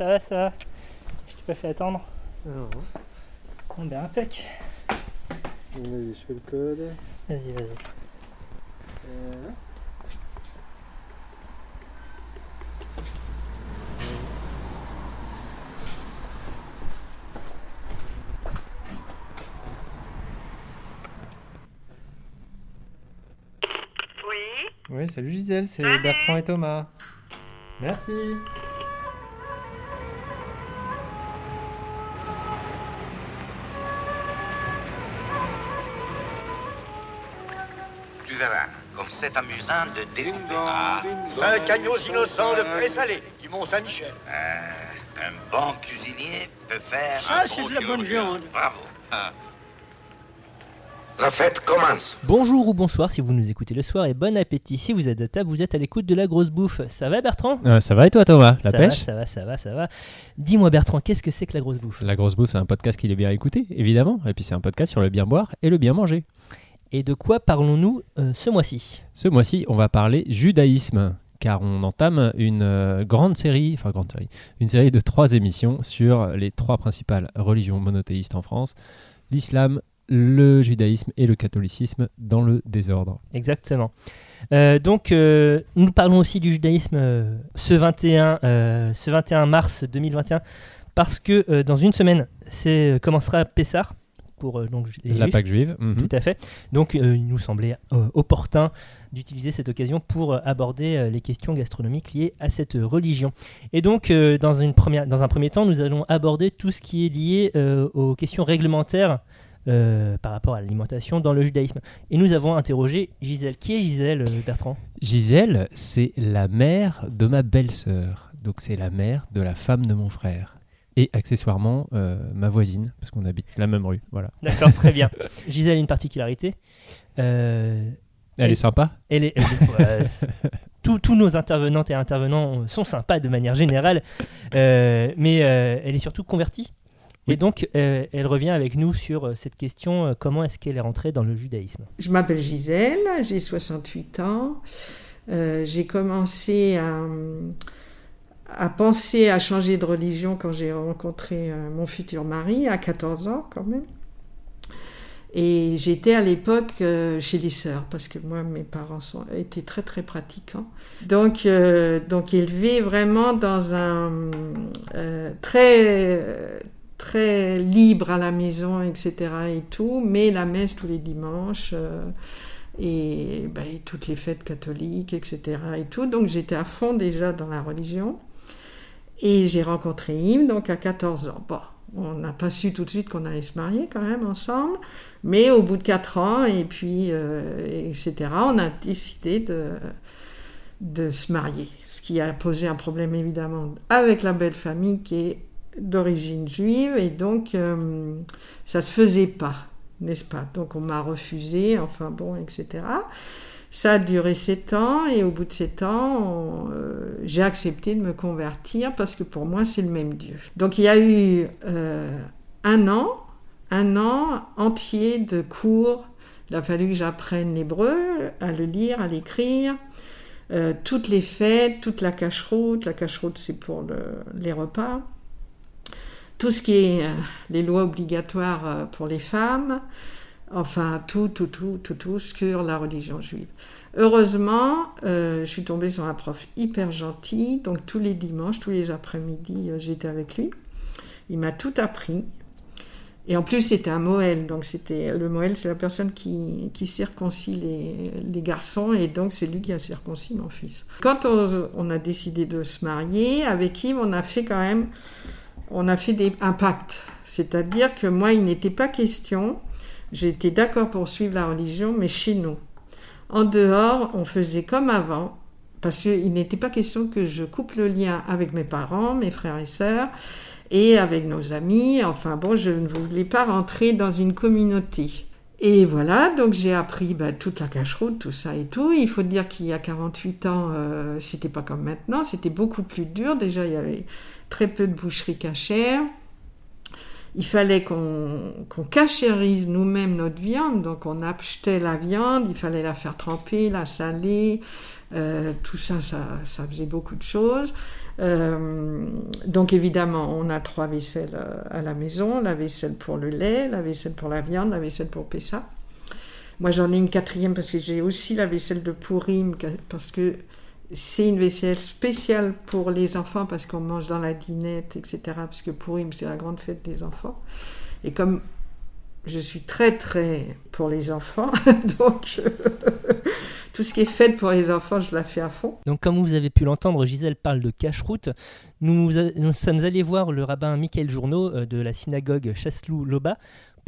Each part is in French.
Ça va, ça va Je t'ai pas fait attendre Non. On ben impec. Vas-y, je fais le code. Vas-y, vas-y. Euh, Oui, Oui, salut Gisèle, c'est Bertrand et Thomas. Merci. C'est amusant de découper. Ah, Cinq agneaux innocents de présalé du Mont-Saint-Michel. euh, un bon cuisinier peut faire Ça, un c'est bon de la bonne viande. Bravo. Ah. La fête commence. Bonjour ou bonsoir si vous nous écoutez le soir et bon appétit si vous êtes à table, vous êtes à l'écoute de la grosse bouffe. Ça va Bertrand? Euh, ça va et toi Thomas? La ça pêche? va, ça va, ça va, ça va. Dis-moi Bertrand, qu'est-ce que c'est que la grosse bouffe? La grosse bouffe, c'est un podcast qu'il est bien écouté, évidemment. Et puis c'est un podcast sur le bien boire et le bien manger. Et de quoi parlons-nous euh, ce mois-ci? Ce mois-ci, on va parler judaïsme, car on entame une euh, grande série, enfin grande série, une série de trois émissions sur les trois principales religions monothéistes en France l'islam, le judaïsme et le catholicisme dans le désordre. Exactement. Euh, donc, euh, nous parlons aussi du judaïsme euh, ce, 21, euh, ce 21 mars 2021, parce que dans une semaine, c'est commencera Pessah pour euh, donc, les La Juifs. Pâque juive. mhm. Tout à fait. Donc, euh, il nous semblait euh, opportun d'utiliser cette occasion pour aborder les questions gastronomiques liées à cette religion. Et donc, dans, une première, dans un premier temps, nous allons aborder tout ce qui est lié aux questions réglementaires euh, par rapport à l'alimentation dans le judaïsme. Et nous avons interrogé Gisèle. Qui est Gisèle, Bertrand? Gisèle, c'est la mère de ma belle-sœur. Donc c'est la mère de la femme de mon frère. Et accessoirement, euh, ma voisine, parce qu'on habite la même rue. Voilà. D'accord, très bien. Gisèle a une particularité. Euh, Elle est sympa Elle est, elle est- ouais, c'est- tous- tous nos intervenantes et intervenants sont sympas de manière générale, euh, mais euh, elle est surtout convertie. Et donc, euh, elle revient avec nous sur cette question euh, comment est-ce qu'elle est rentrée dans le judaïsme? Je m'appelle Gisèle, j'ai 68 ans. Euh, j'ai commencé à, à penser à changer de religion quand j'ai rencontré euh, mon futur mari, à 14 ans quand même. Et j'étais à l'époque euh, chez les sœurs, parce que moi, mes parents sont, étaient très très pratiquants. Donc, euh, donc élevés vraiment dans un euh, très très libre à la maison, etc. et tout, mais la messe tous les dimanches et, ben, et toutes les fêtes catholiques, etc. et tout. Donc j'étais à fond déjà dans la religion. Et j'ai rencontré Im, donc à 14 ans. Bon, on n'a pas su tout de suite qu'on allait se marier quand même ensemble, mais au bout de 4 ans, et puis, euh, etc., on a décidé de, de se marier. Ce qui a posé un problème évidemment avec la belle famille qui est d'origine juive, et donc euh, ça se faisait pas, n'est-ce pas? Donc on m'a refusé, enfin bon, etc. Ça a duré sept ans et au bout de sept ans, euh, j'ai accepté de me convertir parce que pour moi, c'est le même Dieu. Donc il y a eu euh, un an, un an entier de cours. Il a fallu que j'apprenne l'hébreu, à le lire, à l'écrire. Euh, toutes les fêtes, toute la cache-route. La cache-route, c'est pour le- les repas. Tout ce qui est les lois obligatoires pour les femmes. Enfin, tout, tout, tout, tout, tout sur la religion juive. Heureusement, euh, je suis tombée sur un prof hyper gentil. Donc tous les dimanches, tous les après-midi, euh, j'étais avec lui. Il m'a tout appris. Et en plus, c'était un Moël. Donc c'était le Moël, c'est la personne qui, qui circoncie les, les garçons. Et donc c'est lui qui a circoncis mon fils. Quand on, a décidé de se marier, avec qui on a fait quand même, on a fait des, un pacte. C'est-à-dire que moi, il n'était pas question J'étais d'accord pour suivre la religion, mais chez nous. En dehors, on faisait comme avant, parce qu'il n'était pas question que je coupe le lien avec mes parents, mes frères et sœurs, et avec nos amis. Enfin bon, je ne voulais pas rentrer dans une communauté. Et voilà, donc j'ai appris bah, toute la cache-route, tout ça et tout. Il faut dire qu'il y a 48 ans, euh, c'était pas comme maintenant, c'était beaucoup plus dur. Déjà, il y avait très peu de boucheries cachères. Il fallait qu'on qu'on cachérise nous-mêmes notre viande, donc on achetait la viande, il fallait la faire tremper, la saler, Euh, tout ça, ça, ça, faisait beaucoup de choses. Euh, donc évidemment, on a trois vaisselles euh, à la maison, la vaisselle pour le lait, la vaisselle pour la viande, la vaisselle pour Pessa. Moi, j'en ai une quatrième parce que j'ai aussi la vaisselle de Pourim, parce que c'est une vaisselle spéciale pour les enfants, parce qu'on mange dans la dinette, etc. Parce que Pourim, c'est la grande fête des enfants. Et comme je suis très, très pour les enfants, donc tout ce qui est fait pour les enfants, je la fais à fond. Donc, comme vous avez pu l'entendre, Gisèle parle de cache-route. Nous, nous, sommes allés voir le rabbin Michael Journeau euh, de la synagogue Chaslou-Loba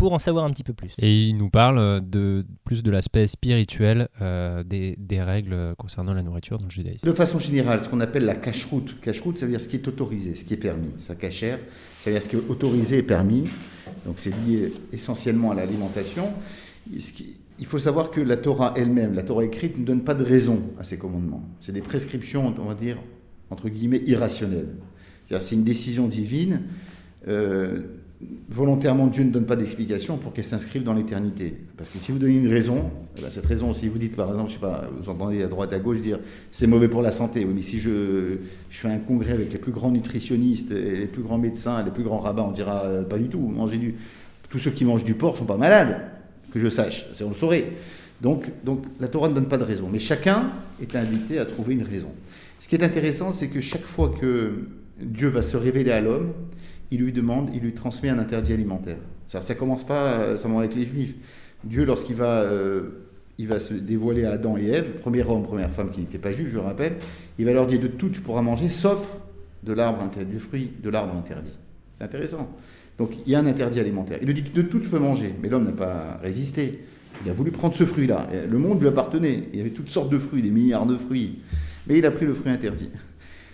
pour en savoir un petit peu plus. Et il nous parle de plus de l'aspect spirituel euh, des, des, règles concernant la nourriture dans le judaïsme. De façon générale, ce qu'on appelle la cache-route. Cache-route, ça veut dire ce qui est autorisé, ce qui est permis. Ça cachère, ça veut dire ce qui est autorisé et permis. Donc c'est lié essentiellement à l'alimentation. Il faut savoir que la Torah elle-même, la Torah écrite, ne donne pas de raison à ces commandements. C'est des prescriptions, on va dire, entre guillemets, irrationnelles. C'est une décision divine. Euh, volontairement, Dieu ne donne pas d'explication pour qu'elle s'inscrive dans l'éternité. Parce que si vous donnez une raison, eh ben, cette raison, si vous dites par exemple, je sais pas, vous entendez à droite à gauche dire c'est mauvais pour la santé, mais si je, je, fais un congrès avec les plus grands nutritionnistes, les plus grands médecins, les plus grands rabbins, on dira euh, pas du tout. Manger du, tous ceux qui mangent du porc sont pas malades que je sache, on le saurait. Donc, donc la Torah ne donne pas de raison, mais chacun est invité à trouver une raison. Ce qui est intéressant, c'est que chaque fois que Dieu va se révéler à l'homme, il lui demande, il lui transmet un interdit alimentaire. Ça ne commence pas seulement avec les Juifs. Dieu, lorsqu'il va, euh, il va se dévoiler à Adam et Ève, premier homme, première femme qui n'était pas juif, je le rappelle, il va leur dire de tout tu pourras manger, sauf de l'arbre interdit, du fruit de l'arbre interdit. C'est intéressant. Donc il y a un interdit alimentaire. Il lui dit de tout tu peux manger, mais l'homme n'a pas résisté. Il a voulu prendre ce fruit-là. Le monde lui appartenait. Il y avait toutes sortes de fruits, des milliards de fruits. Mais il a pris le fruit interdit.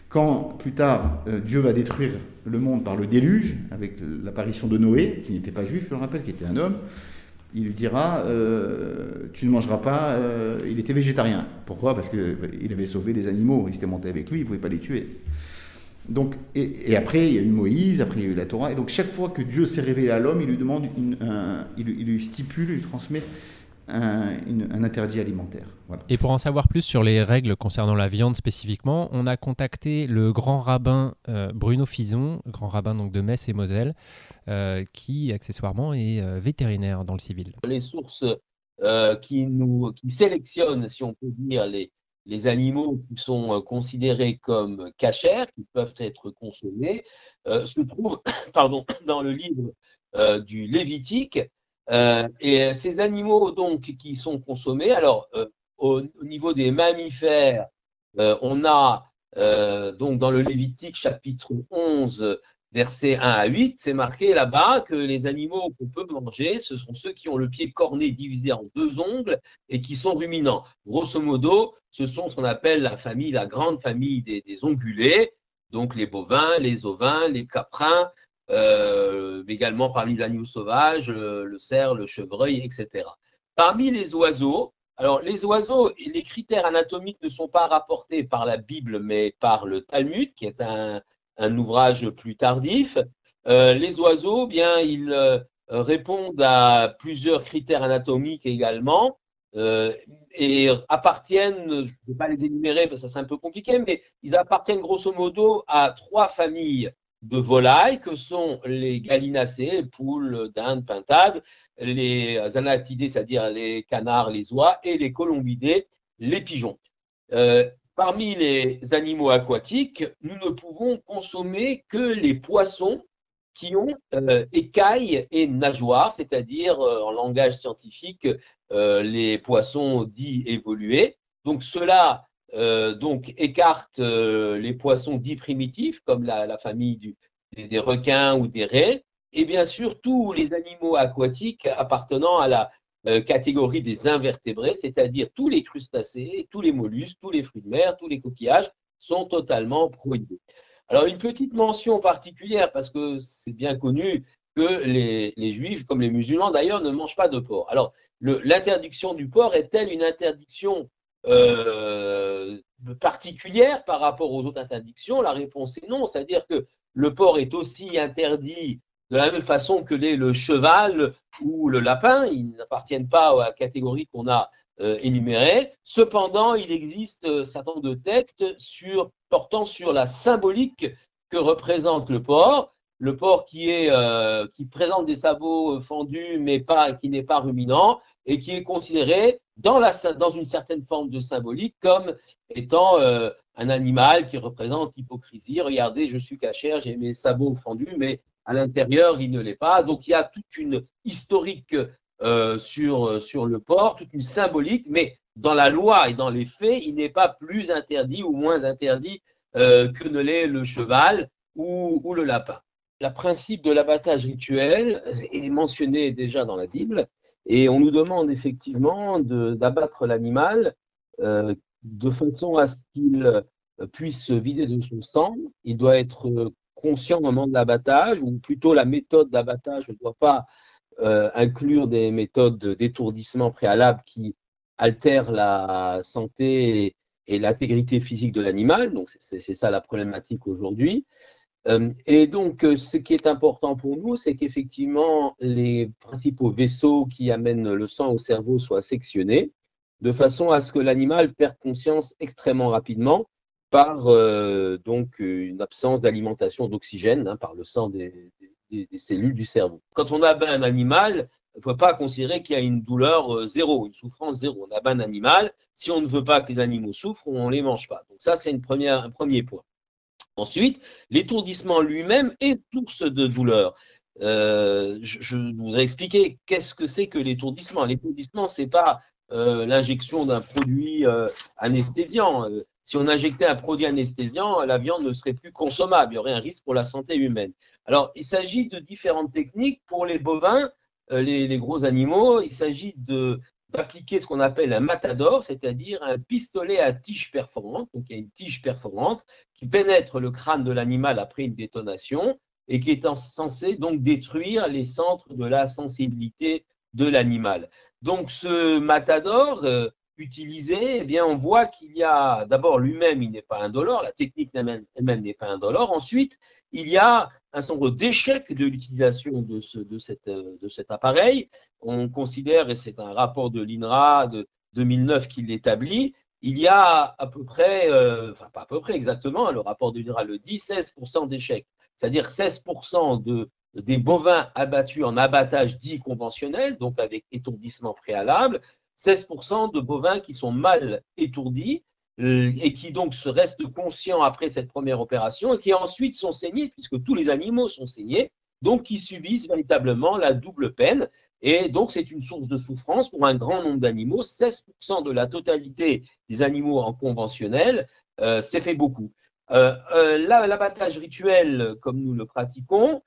Quand plus tard euh, Dieu va détruire le monde par le déluge, avec l'apparition de Noé, qui n'était pas juif, je le rappelle, qui était un homme, il lui dira euh, Tu ne mangeras pas. Euh, il était végétarien. Pourquoi? Parce qu'il avait sauvé les animaux. Il s'était monté avec lui, il ne pouvait pas les tuer. Donc, et, après, il y a eu Moïse, après il y a eu la Torah. Et donc, chaque fois que Dieu s'est révélé à l'homme, il lui demande, il, lui stipule, il lui transmet un, interdit alimentaire. Et pour en savoir plus sur les règles concernant la viande spécifiquement, on a contacté le grand rabbin euh, Bruno Fison, grand rabbin donc de Metz et Moselle, euh, qui accessoirement est euh, vétérinaire dans le civil. Les sources qui nous qui sélectionnent, si on peut dire, les, les animaux qui sont considérés comme cachers, qui peuvent être consommés, euh, se trouvent pardon, dans le livre euh, du Lévitique. Et ces animaux donc qui sont consommés, alors au, niveau des mammifères, on a donc dans le Lévitique chapitre 11 versets 1 à 8, c'est marqué là-bas que les animaux qu'on peut manger, ce sont ceux qui ont le pied corné divisé en deux ongles et qui sont ruminants. Grosso modo, ce sont ce qu'on appelle la famille, la grande famille des, ongulés, donc les bovins, les ovins, les caprins, euh, également parmi les animaux sauvages, le, cerf, le chevreuil, etc. Parmi les oiseaux, alors les oiseaux, les critères anatomiques ne sont pas rapportés par la Bible, mais par le Talmud, qui est un, ouvrage plus tardif. Euh, les oiseaux, bien, ils euh, répondent à plusieurs critères anatomiques également et appartiennent, je ne vais pas les énumérer parce que c'est un peu compliqué, mais ils appartiennent grosso modo à trois familles de volailles que sont les gallinacées, poules, dindes, pintades, les anatidés, c'est-à-dire les canards, les oies, et les colombidés, les pigeons. Parmi les animaux aquatiques, nous ne pouvons consommer que les poissons qui ont euh, écailles et nageoires, c'est-à-dire euh, en langage scientifique euh, les poissons dits évolués. Donc cela donc écarte les poissons dits primitifs comme la, famille des, requins ou des raies, et bien sûr tous les animaux aquatiques appartenant à la euh, catégorie des invertébrés, c'est-à-dire tous les crustacés, tous les mollusques, tous les fruits de mer, tous les coquillages sont totalement prohibés. Alors une petite mention particulière, parce que c'est bien connu que les, juifs, comme les musulmans d'ailleurs, ne mangent pas de porc. Alors l'interdiction du porc est-elle une interdiction euh, particulière par rapport aux autres interdictions La réponse est non, c'est-à-dire que le porc est aussi interdit de la même façon que les, le cheval ou le lapin, ils n'appartiennent pas à la catégorie qu'on a euh, énumérée. Cependant, il existe un certain nombre de textes portant sur la symbolique que représente le porc. Le porc qui, est, euh, qui présente des sabots fendus, mais pas, qui n'est pas ruminant, et qui est considéré dans, la, dans une certaine forme de symbolique comme étant euh, un animal qui représente l'hypocrisie. Regardez, je suis cachère, j'ai mes sabots fendus, mais à l'intérieur, il ne l'est pas. Donc il y a toute une historique euh, sur, sur le porc, toute une symbolique, mais dans la loi et dans les faits, il n'est pas plus interdit ou moins interdit euh, que ne l'est le cheval ou, ou le lapin. Le principe de l'abattage rituel est mentionné déjà dans la Bible et on nous demande effectivement d'abattre l'animal euh, de façon à ce qu'il puisse se vider de son sang. Il doit être conscient au moment de l'abattage, ou plutôt la méthode d'abattage ne doit pas euh, inclure des méthodes d'étourdissement préalable qui altèrent la santé et, l'intégrité physique de l'animal. Donc c'est ça la problématique aujourd'hui. Euh, et donc euh, ce qui est important pour nous, c'est qu'effectivement les principaux vaisseaux qui amènent le sang au cerveau soient sectionnés de façon à ce que l'animal perde conscience extrêmement rapidement par euh, donc une absence d'alimentation d'oxygène hein, par le sang des, cellules du cerveau. Quand on abat un animal, on ne peut pas considérer qu'il y a une douleur zéro, une souffrance zéro. On abat un animal, si on ne veut pas que les animaux souffrent, on ne les mange pas. Donc ça, c'est un premier point. Ensuite, l'étourdissement lui-même est source de douleur. Euh, je, voudrais expliquer qu'est-ce que c'est que l'étourdissement. L'étourdissement, c'est pas l'injection d'un produit anesthésiant si on injectait un produit anesthésiant, la viande ne serait plus consommable. Il y aurait un risque pour la santé humaine. Alors, il s'agit de différentes techniques. Pour les bovins, euh, les, gros animaux, il s'agit d'appliquer ce qu'on appelle un matador, c'est-à-dire un pistolet à tige perforante. Donc, il y a une tige perforante qui pénètre le crâne de l'animal après une détonation et qui est censé donc détruire les centres de la sensibilité de l'animal. Donc, ce matador, euh, utilisé, eh bien, on voit qu'il y a d'abord lui-même, il n'est pas indolore, la technique elle-même n'est pas indolore. Ensuite, il y a un certain nombre d'échecs de l'utilisation de, de cet appareil. On considère, et c'est un rapport de l'INRA de 2009 qui l'établit, il y a à peu près, euh, enfin pas à peu près exactement, le rapport de l'INRA le dit, 16% d'échecs. C'est-à-dire 16% de, des bovins abattus en abattage dit conventionnel, donc avec étourdissement préalable, 16% de bovins qui sont mal étourdis euh, et qui donc se restent conscients après cette première opération et qui ensuite sont saignés, puisque tous les animaux sont saignés, donc qui subissent véritablement la double peine. Et donc c'est une source de souffrance pour un grand nombre d'animaux. 16% de la totalité des animaux en conventionnel, euh, c'est fait beaucoup. Euh, L'abattage rituel, comme nous le pratiquons,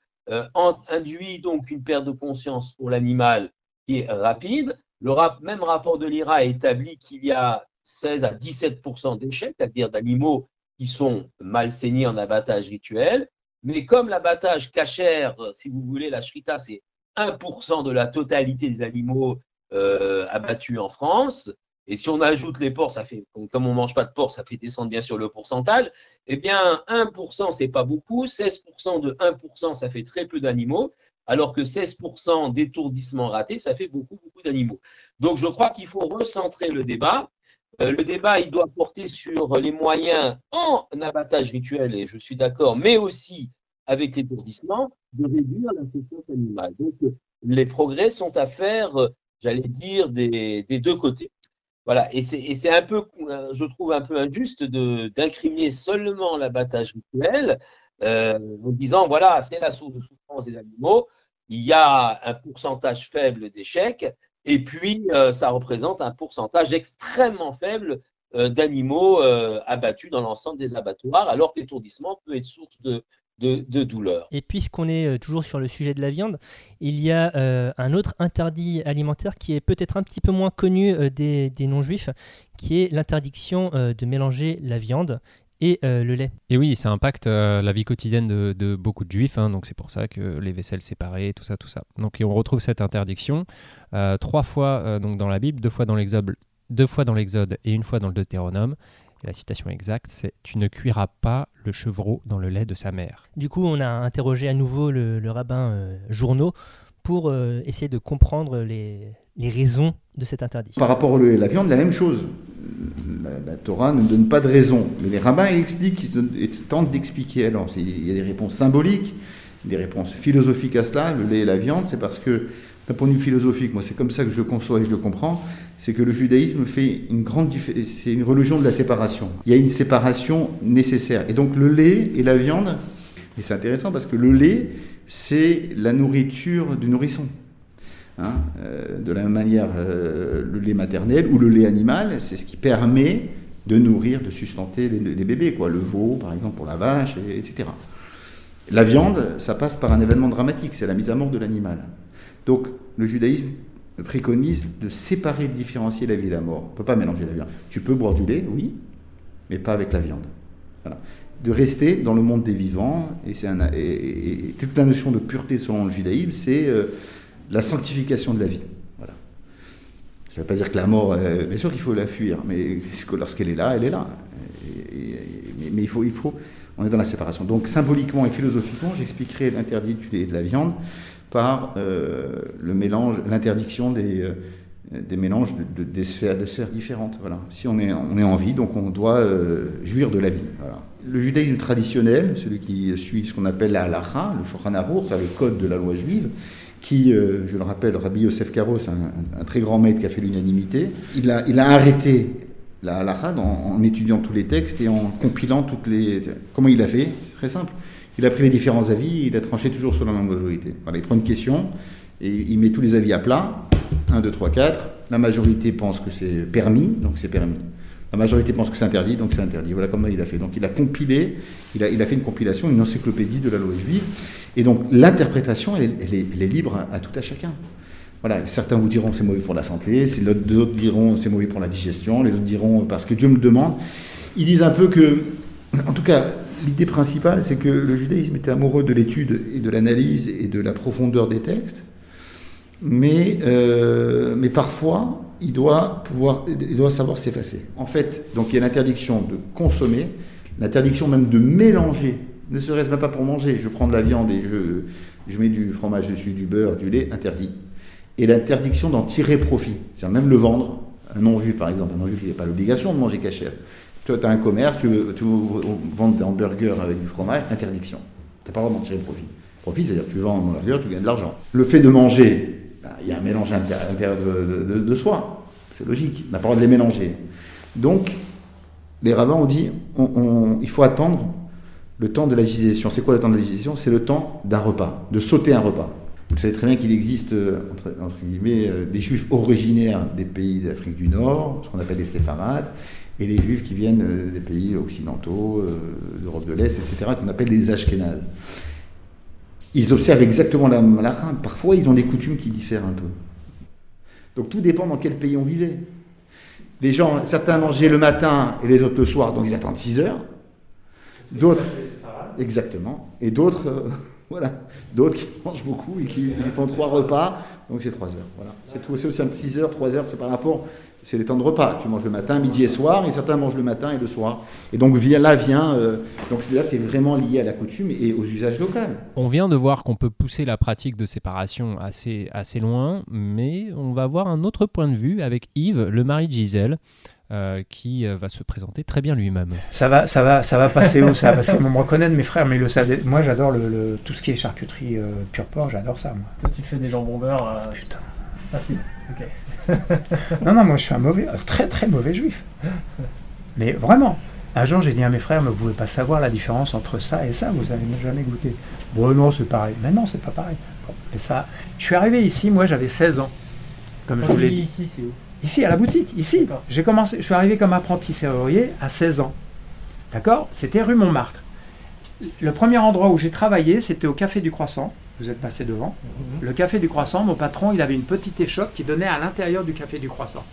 induit donc une perte de conscience pour l'animal qui est rapide, le même rapport de l'IRA établit qu'il y a 16 à 17% d'échecs, c'est-à-dire d'animaux qui sont mal saignés en abattage rituel. Mais comme l'abattage cachère, si vous voulez, la shrita, c'est 1% de la totalité des animaux euh, abattus en France. Et si on ajoute les porcs, ça fait, comme on ne mange pas de porc, ça fait descendre bien sûr le pourcentage. Eh bien, 1%, c'est pas beaucoup. 16% de 1%, ça fait très peu d'animaux alors que 16% d'étourdissement raté, ça fait beaucoup, beaucoup d'animaux. Donc je crois qu'il faut recentrer le débat. Euh, le débat, il doit porter sur les moyens en abattage rituel, et je suis d'accord, mais aussi avec l'étourdissement, de réduire la souffrance animale. Donc les progrès sont à faire, j'allais dire, des, deux côtés. Voilà, et c'est un peu, je trouve un peu injuste d'incriminer seulement l'abattage rituel euh, en disant voilà, c'est la source de souffrance des animaux, il y a un pourcentage faible d'échecs, et puis euh, ça représente un pourcentage extrêmement faible euh, d'animaux euh, abattus dans l'ensemble des abattoirs, alors que l'étourdissement peut être source de, de, douleur. Et puisqu'on est toujours sur le sujet de la viande, il y a un autre interdit alimentaire qui est peut-être un petit peu moins connu des, des non-juifs, qui est l'interdiction de mélanger la viande et euh, le lait. Et oui, ça impacte euh, la vie quotidienne de, beaucoup de juifs, hein, donc c'est pour ça que les vaisselles séparées, tout ça, tout ça. Donc on retrouve cette interdiction euh, trois fois donc dans la Bible, deux fois dans l'Exode, deux fois dans l'Exode et une fois dans le Deutéronome. Et la citation exacte, c'est Tu ne cuiras pas le chevreau dans le lait de sa mère. Du coup, on a interrogé à nouveau le, le rabbin euh, Journeau pour euh, essayer de comprendre les, les raisons de cet interdit. Par rapport au lait et la viande, la même chose. La, la Torah ne donne pas de raison. Mais les rabbins ils expliquent, ils, donnent- ils tentent d'expliquer. Alors, il y a des réponses symboliques, des réponses philosophiques à cela. Le lait et la viande, c'est parce que, d'un point de vue philosophique, moi c'est comme ça que je le conçois et je le comprends, c'est que le judaïsme fait une grande différence. C'est une religion de la séparation. Il y a une séparation nécessaire. Et donc le lait et la viande, et c'est intéressant parce que le lait, c'est la nourriture du nourrisson. Hein, euh, de la même manière, euh, le lait maternel ou le lait animal, c'est ce qui permet de nourrir, de sustenter les, les bébés, quoi. le veau par exemple pour la vache, et- etc. La viande, ça passe par un événement dramatique, c'est la mise à mort de l'animal. Donc le judaïsme préconise de séparer, de différencier la vie et la mort. On ne peut pas mélanger la viande. Tu peux boire du lait, oui, mais pas avec la viande. Voilà. De rester dans le monde des vivants, et, c'est toute la notion de pureté selon le judaïsme, c'est euh, la sanctification de la vie. Voilà. Ça ne veut pas dire que la mort, euh, bien sûr qu'il faut la fuir, mais lorsqu'elle est là, elle est là. Mais, il, faut, il faut, on est dans la séparation. Donc symboliquement et philosophiquement, j'expliquerai l'interdit de la viande par euh, le mélange, l'interdiction des, euh, des mélanges de, sphères, sphères différentes. Voilà. Si on est, on est en vie, donc on doit euh, jouir de la vie. Voilà. Le judaïsme traditionnel, celui qui suit ce qu'on appelle la halacha, le Shulchan Aruch, c'est le code de la loi juive, qui, je le rappelle, Rabbi Yosef Karo, c'est un très grand maître qui a fait l'unanimité, il a, il a arrêté la halacha en, en étudiant tous les textes et en compilant toutes les... Comment il a fait C'est très simple. Il a pris les différents avis, il a tranché toujours sur la majorité. Voilà, il prend une question et il met tous les avis à plat. 1, 2, 3, 4. La majorité pense que c'est permis, donc c'est permis. La majorité pense que c'est interdit, donc c'est interdit. Voilà comment il a fait. Donc il a compilé, il a, fait une compilation, une encyclopédie de la loi juive. Et donc l'interprétation, elle, est- libre à, tout à chacun. Voilà, certains vous diront c'est mauvais pour la santé, d'autres diront c'est mauvais pour la digestion, les autres diront parce que Dieu me le demande. Ils disent un peu que, en tout cas, l'idée principale, c'est que le judaïsme était amoureux de l'étude et de l'analyse et de la profondeur des textes, mais, euh, mais parfois, il doit, pouvoir, il doit savoir s'effacer. En fait, donc il y a l'interdiction de consommer, l'interdiction même de mélanger, ne serait-ce même pas pour manger. Je prends de la viande et je, je mets du fromage dessus, du beurre, du lait, interdit. Et l'interdiction d'en tirer profit, c'est-à-dire même le vendre. Un non-juif, par exemple, un non-juif, il n'a pas l'obligation de manger cachère. Toi, tu as un commerce, tu veux, vendre des hamburgers avec du fromage, interdiction. Tu n'as pas le droit d'en tirer profit. Profit, c'est-à-dire tu vends un hamburger, tu gagnes de l'argent. Le fait de manger, ben, il y a un mélange à de, soi. C'est logique. On n'a pas le droit de les mélanger. Donc, les rabbins ont dit on- il faut attendre le temps de la digestion. C'est quoi le temps de la digestion? C'est le temps d'un repas, de sauter un repas. Vous savez très bien qu'il existe, euh, entre, entre guillemets, euh, des juifs originaires des pays d'Afrique du Nord, ce qu'on appelle les séfarades, et les juifs qui viennent euh, des pays occidentaux, d'Europe de l'Est, etc., qu'on appelle les ashkénazes. Ils observent exactement la même halakha. Parfois, ils ont des coutumes qui diffèrent un peu. Donc tout dépend dans quel pays on vivait. Les gens, certains mangeaient le matin et les autres le soir, donc ils attendent 6 heures. D'autres, exactement. Et d'autres, voilà, d'autres qui mangent beaucoup et qui, font trois repas, donc c'est 3 heures. Voilà. C'est tout, aussi 6 heures, 3 heures, c'est par rapport, c'est les temps de repas. Tu manges le matin, midi et soir, et certains mangent le matin et le soir. Et donc là vient, euh, donc là c'est vraiment lié à la coutume et aux usages locaux. On vient de voir qu'on peut pousser la pratique de séparation assez, assez loin, mais on va voir un autre point de vue avec Yves, le mari de Gisèle, euh, qui euh, va se présenter très bien lui-même. Ça va, ça va, ça va passer où ça? Qu'ils vont me reconnaître, mes frères, mais le. Moi, j'adore le, le- tout ce qui est charcuterie euh, pur porc, j'adore ça, moi. Toi, tu fais des jambons beurre. euh, Putain. Facile. Ok. Non, non, moi, je suis un mauvais, un très, très mauvais juif. Mais vraiment. Un jour, j'ai dit à mes frères, mais vous pouvez pas savoir la différence entre ça et ça, vous avez jamais goûté. Bon, non, c'est pareil. Mais non, c'est pas pareil. Bon, et ça, je suis arrivé ici, moi, j'avais 16 ans. Comme je Quand vous tu l'ai dis dit. ici, c'est où? Ici, à la boutique, ici. J'ai commencé, je suis arrivé comme apprenti serrurier à 16 ans. D'accord? C'était rue Montmartre. Le premier endroit où j'ai travaillé, c'était au Café du Croissant. Vous êtes passé devant. Le Café du Croissant, mon patron, il avait une petite échoppe qui donnait à l'intérieur du Café du Croissant.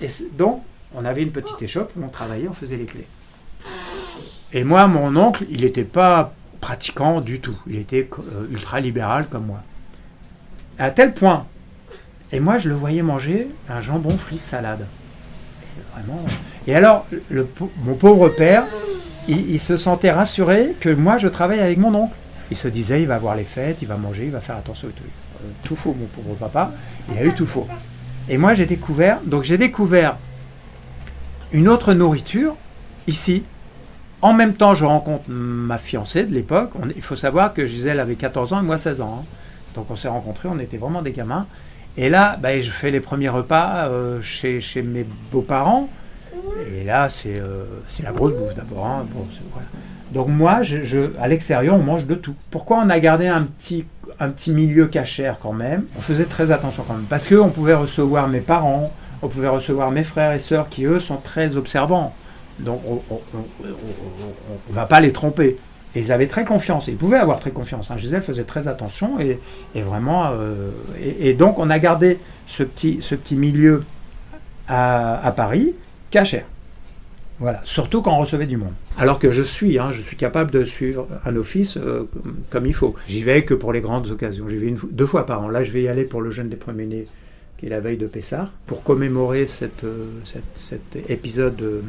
Et donc, on avait une petite échoppe où on travaillait, on faisait les clés. Et moi, mon oncle, il n'était pas pratiquant du tout. Il était euh, ultra libéral comme moi. À tel point et moi, je le voyais manger un jambon frites salade. Vraiment. Et alors, mon pauvre père, il, se sentait rassuré que moi, je travaille avec mon oncle. Il se disait, il va voir les fêtes, il va manger, il va faire attention et tout. Euh, tout faux, mon pauvre papa. Il a eu tout faux. Et moi, j'ai découvert, donc j'ai découvert une autre nourriture ici. En même temps, je rencontre ma fiancée de l'époque. Il faut savoir que Gisèle avait 14 ans et moi 16 ans. hein. Donc on s'est rencontrés, on était vraiment des gamins. Et là, bah, je fais les premiers repas euh, chez, chez mes beaux-parents. Et là, c'est euh, la grosse bouffe d'abord. hein. Donc moi, je- à l'extérieur, on mange de tout. Pourquoi on a gardé un petit, un petit milieu cachère quand même? On faisait très attention quand même. Parce qu'on pouvait recevoir mes parents, on pouvait recevoir mes frères et sœurs qui, eux, sont très observants. Donc on ne va pas les tromper. Et ils avaient très confiance. Ils pouvaient avoir très confiance. Hein. Gisèle faisait très attention et, vraiment. euh, et, donc on a gardé ce petit, ce petit milieu à, Paris cachère. Voilà, surtout quand on recevait du monde. Alors que je suis, hein, je suis capable de suivre un office euh, comme, il faut. J'y vais que pour les grandes occasions. J'y vais deux fois par an. Là, je vais y aller pour le jeûne des premiers-nés, qui est la veille de Pessah, pour commémorer euh, cet épisode de,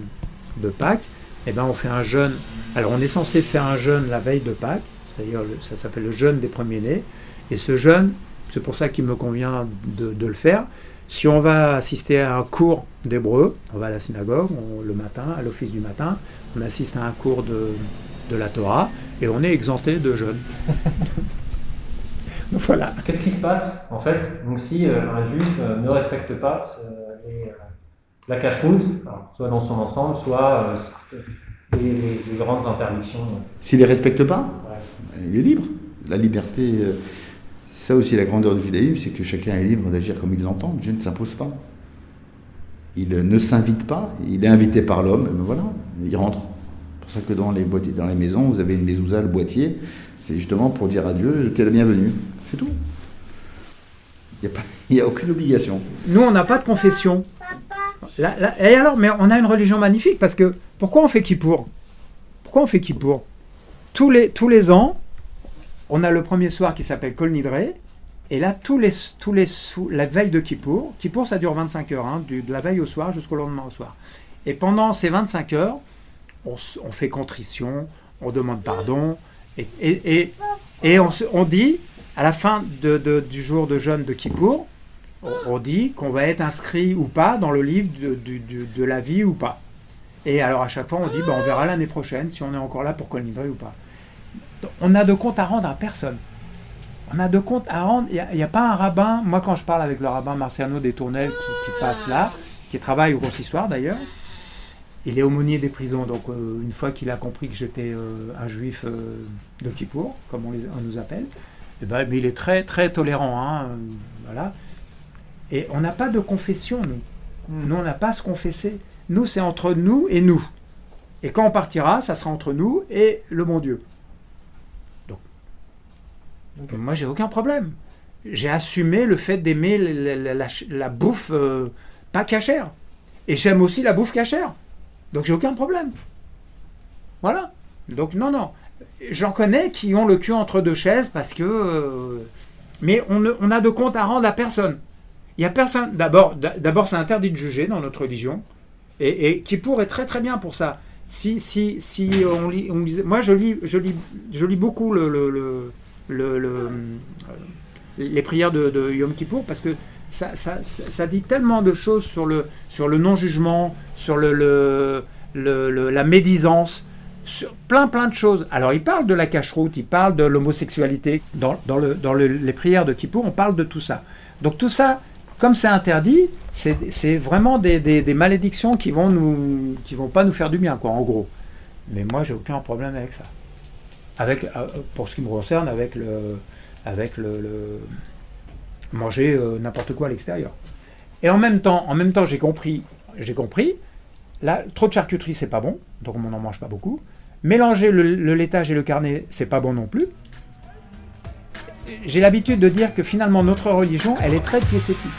de Pâques. Eh ben, on fait un jeûne. Alors, on est censé faire un jeûne la veille de Pâques, c'est-à-dire ça s'appelle le jeûne des premiers-nés. Et ce jeûne, c'est pour ça qu'il me convient de, le faire. Si on va assister à un cours d'hébreu, on va à la synagogue le matin, à l'office du matin, on assiste à un cours de, la Torah et on est exempté de jeûne. Donc voilà. Qu'est-ce qui se passe en fait? Si euh, un juif euh, ne respecte pas euh, la cache-route, soit dans son ensemble, soit euh, les, les- les grandes interdictions. S'il ne les respecte pas, ouais. il est libre. La liberté, euh, ça aussi la grandeur du judaïsme, c'est que chacun est libre d'agir comme il l'entend. Dieu ne s'impose pas. Il ne s'invite pas, il est invité par l'homme, et ben voilà, il rentre. C'est pour ça que dans les, boîtiers, dans les maisons, vous avez une mezouza, le boîtier, c'est justement pour dire à Dieu, t'es la bienvenue. C'est tout. Il n'y a aucune obligation. Nous, on n'a pas de confession. Et alors, mais on a une religion magnifique parce que pourquoi on fait Kippour Pourquoi on fait Kippour tous les, tous les ans, on a le premier soir qui s'appelle Kol Nidre, et là, tous les, tous les sous, la veille de Kippour, Kippour ça dure 25 heures, hein, du- de la veille au soir jusqu'au lendemain au soir. Et pendant ces 25 heures, on, fait contrition, on demande pardon, et, et, et, on, on dit, à la fin du jour de jeûne de Kippour, on, dit qu'on va être inscrit ou pas dans le livre de, de la vie ou pas. Et alors à chaque fois, on dit, bah, on verra l'année prochaine si on est encore là pour Kol Nidre ou pas. On n'a de compte à rendre à personne. On a de compte à rendre. Il n'y a, pas un rabbin. Moi, quand je parle avec le rabbin Marciano des Tournelles qui, passe là, qui travaille au consistoire d'ailleurs, il est aumônier des prisons. Donc, euh, une fois qu'il a compris que j'étais euh, un juif euh, de Kippour, comme on, on nous appelle, eh ben, mais il est très, très tolérant. hein, voilà. Et on n'a pas de confession, nous. Nous, on n'a pas à se confesser. Nous, c'est entre nous et nous. Et quand on partira, ça sera entre nous et le bon Dieu. Donc, moi, j'ai aucun problème. J'ai assumé le fait d'aimer la, la- la- la bouffe euh, pas cachère. Et j'aime aussi la bouffe cachère. Donc, j'ai aucun problème. Voilà. Donc, non, non. J'en connais qui ont le cul entre deux chaises parce que. euh, mais on, ne- on a de compte à rendre à personne. Il y a personne. D'abord, d'a- d'abord, c'est interdit de juger dans notre religion. Et, et qui pourrait très très bien pour ça. Si, si, si on lit, moi je lis, je lis, je lis beaucoup euh, les prières de, Yom Kippour parce que ça, ça, dit tellement de choses sur le, sur le non-jugement, sur le, la médisance, sur plein plein de choses. Alors il parle de la cache-route, il parle de l'homosexualité. Dans, dans, le, dans le- les prières de Kippour, on parle de tout ça. Donc tout ça, comme c'est interdit, c'est vraiment des, malédictions qui vont nous, vont pas nous faire du bien, quoi, en gros. Mais moi, j'ai aucun problème avec ça. Avec, euh, pour ce qui me concerne, avec le, avec le, manger euh, n'importe quoi à l'extérieur. Et en même temps, en même temps, j'ai compris, j'ai. Là, trop de charcuterie, c'est pas bon, donc on n'en mange pas beaucoup. Mélanger le, le laitage et le carnet, c'est pas bon non plus. J'ai l'habitude de dire que finalement notre religion, elle est très diététique.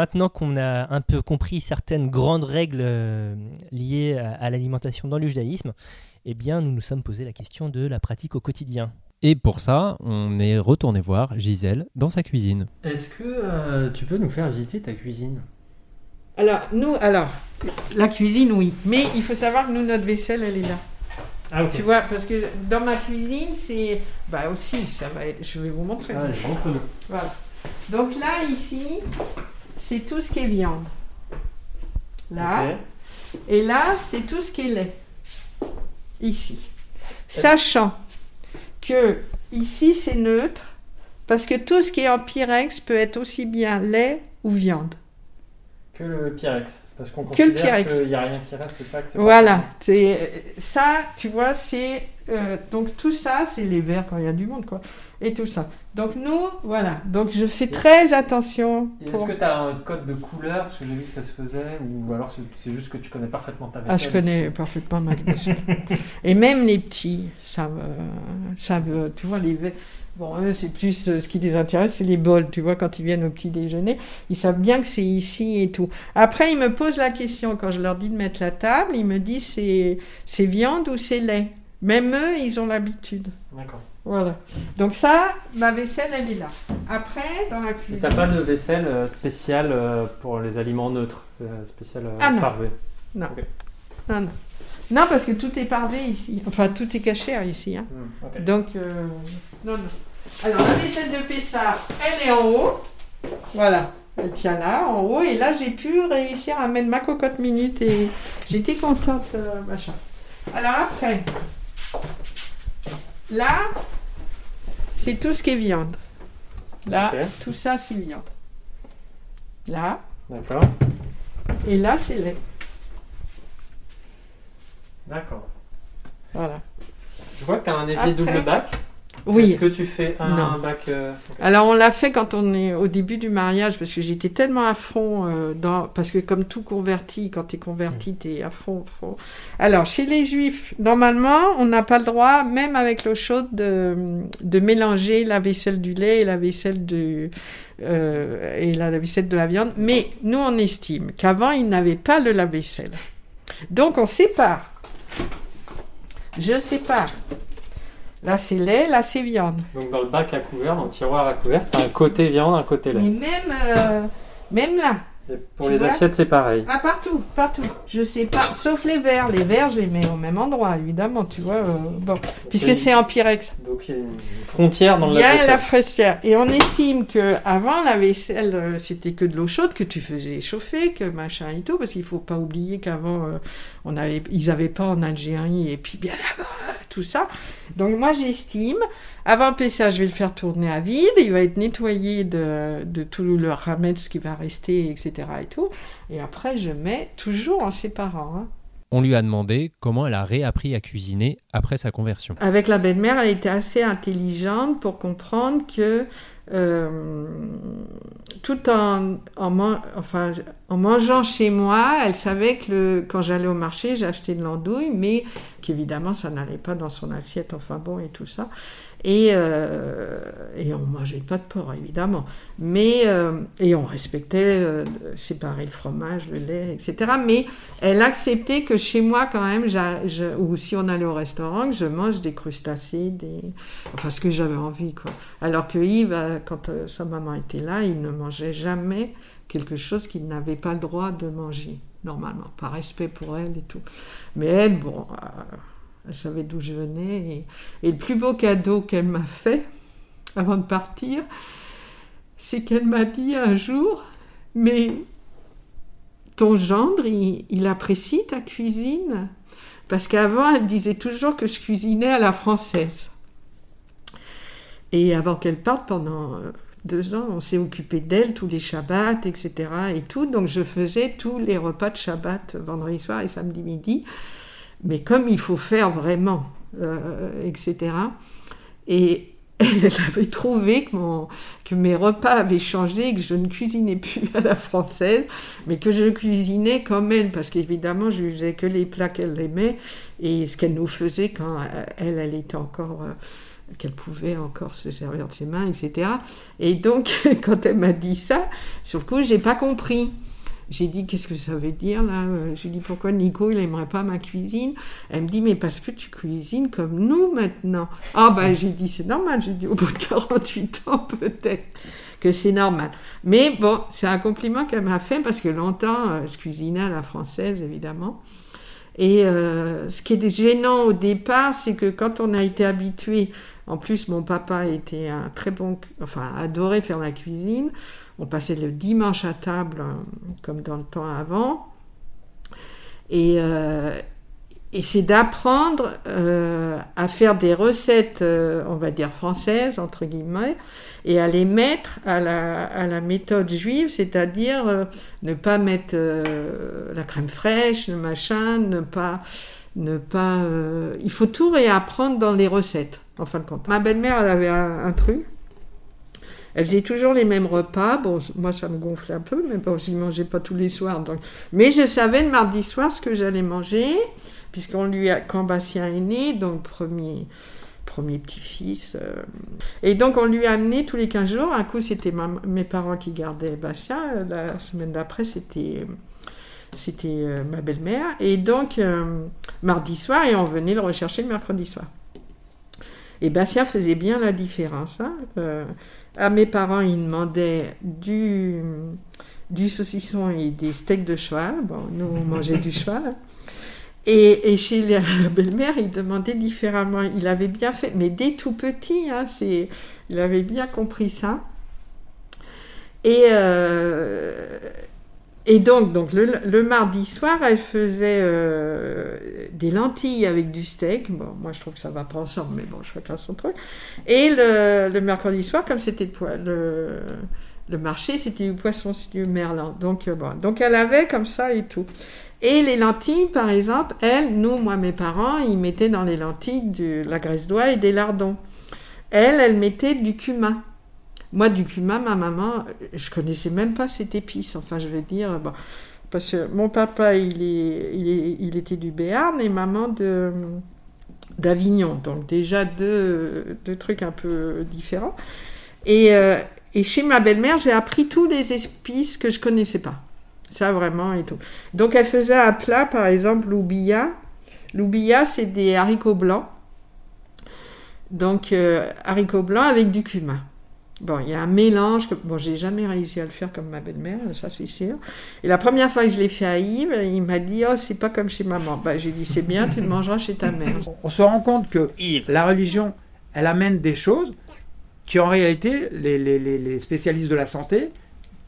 Maintenant qu'on a un peu compris certaines grandes règles euh, liées à, à l'alimentation dans le judaïsme, eh bien nous nous sommes posé la question de la pratique au quotidien. Et pour ça, on est retourné voir Gisèle dans sa cuisine. Est-ce que euh, tu peux nous faire visiter ta cuisine? Alors, nous, alors, la cuisine, oui. Mais il faut savoir que nous, notre vaisselle, elle est là. Ah ok. Tu vois, parce que dans ma cuisine, c'est. Bah aussi, ça va être. Je vais vous montrer. Allez, montre-nous. Voilà. Donc là, ici, c'est tout ce qui est viande. Là. Et là, c'est tout ce qui est lait. Ici. Sachant que ici, c'est neutre, parce que tout ce qui est en pyrex peut être aussi bien lait ou viande. Que le Pyrex. Parce qu'on considère qu'il n'y a rien qui reste, c'est ça que c'est Voilà. C'est ça, tu vois, c'est euh, donc tout ça, c'est les verres quand il y a du monde, quoi, et tout ça. Donc nous, voilà. Donc je fais très attention. Est-ce que tu as un code de couleur? Parce que j'ai vu que ça se faisait, ou alors c'est- juste que tu connais parfaitement ta vaisselle Ah, je connais parfaitement ma vaisselle. Et même les petits savent, savent, tu vois, les. Bon, eux, c'est plus euh, ce qui les intéresse, c'est les bols, tu vois, quand ils viennent au petit déjeuner. Ils savent bien que c'est ici et tout. Après, ils me posent la question, quand je leur dis de mettre la table, ils me disent c'est viande ou c'est lait? Même eux, ils ont l'habitude. D'accord. Voilà. Donc ça, ma vaisselle, elle est là. Après, dans la cuisine... t'as pas de vaisselle euh, spéciale euh, pour les aliments neutres euh, Spéciale Ah non. parvée Non. Ok. non, non. Non, parce que tout est parvé ici. Enfin, tout est caché ici. Hein. Hmm. Donc, euh, non, non. Alors, la vaisselle de Pessard, elle est en haut. Voilà. Elle tient là, en haut. Et là, j'ai pu réussir à mettre ma cocotte minute et j'étais contente, euh, machin. Alors, après, là, c'est tout ce qui est viande. Là, tout ça, c'est viande. Là, D'accord. et là, c'est lait. D'accord. Voilà. Je vois que tu as un évier Après- double bac. Oui. Est-ce que tu fais un Non. bac euh. Alors on l'a fait quand on est au début du mariage parce que j'étais tellement à fond euh, dans parce que comme tout converti quand tu es converti tu es à fond, fond. Alors chez les juifs normalement on n'a pas le droit même avec l'eau chaude de, de mélanger la vaisselle du lait et la vaisselle du euh, et la, la vaisselle de la viande mais nous on estime qu'avant ils n'avaient pas le lave-vaisselle. Donc on sépare. Je sépare. Là c'est lait, là c'est viande. Donc dans le bac à couvert, dans le tiroir à couvert, tu as un côté viande, un côté lait. Mais même, euh, même là, Et pour Tu les assiettes, c'est pareil. ah, partout, partout. Je sais pas, sauf les verres. Les verres, je les mets au même endroit, évidemment, tu vois. euh, bon, puisque c'est en pyrex. Donc il y a une frontière dans Il le y a la fraîchière. Et on estime que avant la vaisselle, euh, c'était que de l'eau chaude que tu faisais chauffer, que machin et tout, parce qu'il faut pas oublier qu'avant, euh, on avait, ils avaient pas en Algérie et puis bien là-bas, tout ça. Donc moi, j'estime, avant Pessa, je vais le faire tourner à vide, il va être nettoyé de, de tout le rametz qui va rester, etc. et tout. Et après, je mets toujours en séparant. hein. On lui a demandé comment elle a réappris à cuisiner après sa conversion. Avec la belle-mère, elle était assez intelligente pour comprendre que euh, tout en, en, mangeant chez moi, elle savait que quand j'allais au marché, j'achetais de l'andouille, mais qu'évidemment, ça n'allait pas dans son assiette, enfin bon, et tout ça. Et, euh, et on mangeait pas de porc, évidemment. Mais, euh, et on respectait euh, séparer le fromage, le lait, etc. Mais elle acceptait que chez moi, quand même, ou si on allait au restaurant, que je mange des crustacés, des... enfin ce que j'avais envie. Quoi. Alors que Yves, euh, quand sa maman était là, il ne mangeait jamais quelque chose qu'il n'avait pas le droit de manger, normalement, par respect pour elle et tout. Mais elle, bon, elle savait d'où je venais. Et, le plus beau cadeau qu'elle m'a fait, avant de partir, c'est qu'elle m'a dit un jour, mais ton gendre, il, il apprécie ta cuisine? Parce qu'avant, elle disait toujours que je cuisinais à la française. Et avant qu'elle parte, pendant euh, deux ans, on s'est occupé d'elle tous les Shabbats, etc. et tout. Donc je faisais tous les repas de Shabbat, vendredi soir et samedi midi. Mais comme il faut faire vraiment, euh, etc. Et elle avait trouvé que, mon, que mes repas avaient changé, que je ne cuisinais plus à la française, mais que je cuisinais comme elle, parce qu'évidemment, je lui faisais que les plats qu'elle aimait et ce qu'elle nous faisait quand euh, elle, elle était encore euh, qu'elle pouvait encore se servir de ses mains, etc. Et donc, quand elle m'a dit ça, sur le coup, j'ai pas compris. J'ai dit, qu'est-ce que ça veut dire là? J'ai dit, pourquoi Nico, il aimerait pas ma cuisine? Elle me dit, mais parce que tu cuisines comme nous maintenant. Ah ben, j'ai dit, c'est normal. J'ai dit, au bout de 48 ans, peut-être que c'est normal. Mais bon, c'est un compliment qu'elle m'a fait parce que longtemps, euh, je cuisinais à la française, évidemment. Et euh, ce qui est gênant au départ, c'est que quand on a été habitué, en plus mon papa était un très bon, enfin adorait faire la cuisine. On passait le dimanche à table, euh, comme dans le temps avant. Et, euh, c'est d'apprendre euh, à faire des recettes, on va dire françaises, entre guillemets, et à les mettre à la, méthode juive, c'est-à-dire ne pas mettre la crème fraîche, le machin, ne pas... Ne pas il faut tout réapprendre dans les recettes, en fin de compte. Ma belle-mère, elle avait un truc. Elle faisait toujours les mêmes repas. Bon, moi, ça me gonflait un peu, mais bon, j'y mangeais pas tous les soirs. Donc... Mais je savais le mardi soir ce que j'allais manger puisqu'on lui a, quand Bastien est né, donc premier, premier petit-fils, euh, et donc on lui a amené tous les 15 jours, un coup c'était mes parents qui gardaient Bastien, la semaine d'après c'était c'était euh, ma belle-mère, et donc euh, mardi soir, et on venait le rechercher le mercredi soir. Et Bastien faisait bien la différence. hein. À mes parents, ils demandaient du, du saucisson et des steaks de cheval. Bon, nous, on mangeait du cheval. Et, et chez la, la belle-mère, il demandait différemment. Il avait bien fait, mais dès tout petit, hein, c'est, il avait bien compris ça. Et, euh, et donc, donc le, mardi soir, elle faisait euh, des lentilles avec du steak. Bon, moi, je trouve que ça va pas ensemble, mais bon, chacun son truc. Et le, mercredi soir, comme c'était le, le marché, c'était du poisson, c'était du merlan. Donc, euh, bon, donc elle avait comme ça et tout. Et les lentilles, par exemple, elle, nous, moi, mes parents, ils mettaient dans les lentilles de la graisse d'oie et des lardons. Elle, elle mettait du cumin. Moi, du cumin, ma maman, je connaissais même pas cette épice. Enfin, je veux dire, bon, parce que mon papa, il, est, il, est- il était du Béarn et maman de d'Avignon. Donc déjà deux, deux trucs un peu différents. Et, euh, et chez ma belle-mère, j'ai appris tous les épices que je connaissais pas. Ça vraiment et tout. Donc elle faisait un plat, par exemple, l'oubia. L'oubia, c'est des haricots blancs. Donc euh, haricots blancs avec du cumin. Bon, il y a un mélange que bon, j'ai jamais réussi à le faire comme ma belle-mère, ça c'est sûr. Et la première fois que je l'ai fait à Yves, il m'a dit "Oh, c'est pas comme chez maman." Bah, j'ai dit "C'est bien, tu le mangeras chez ta mère." On se rend compte que Yves. la religion, elle amène des choses qui en réalité, les, les- les- les spécialistes de la santé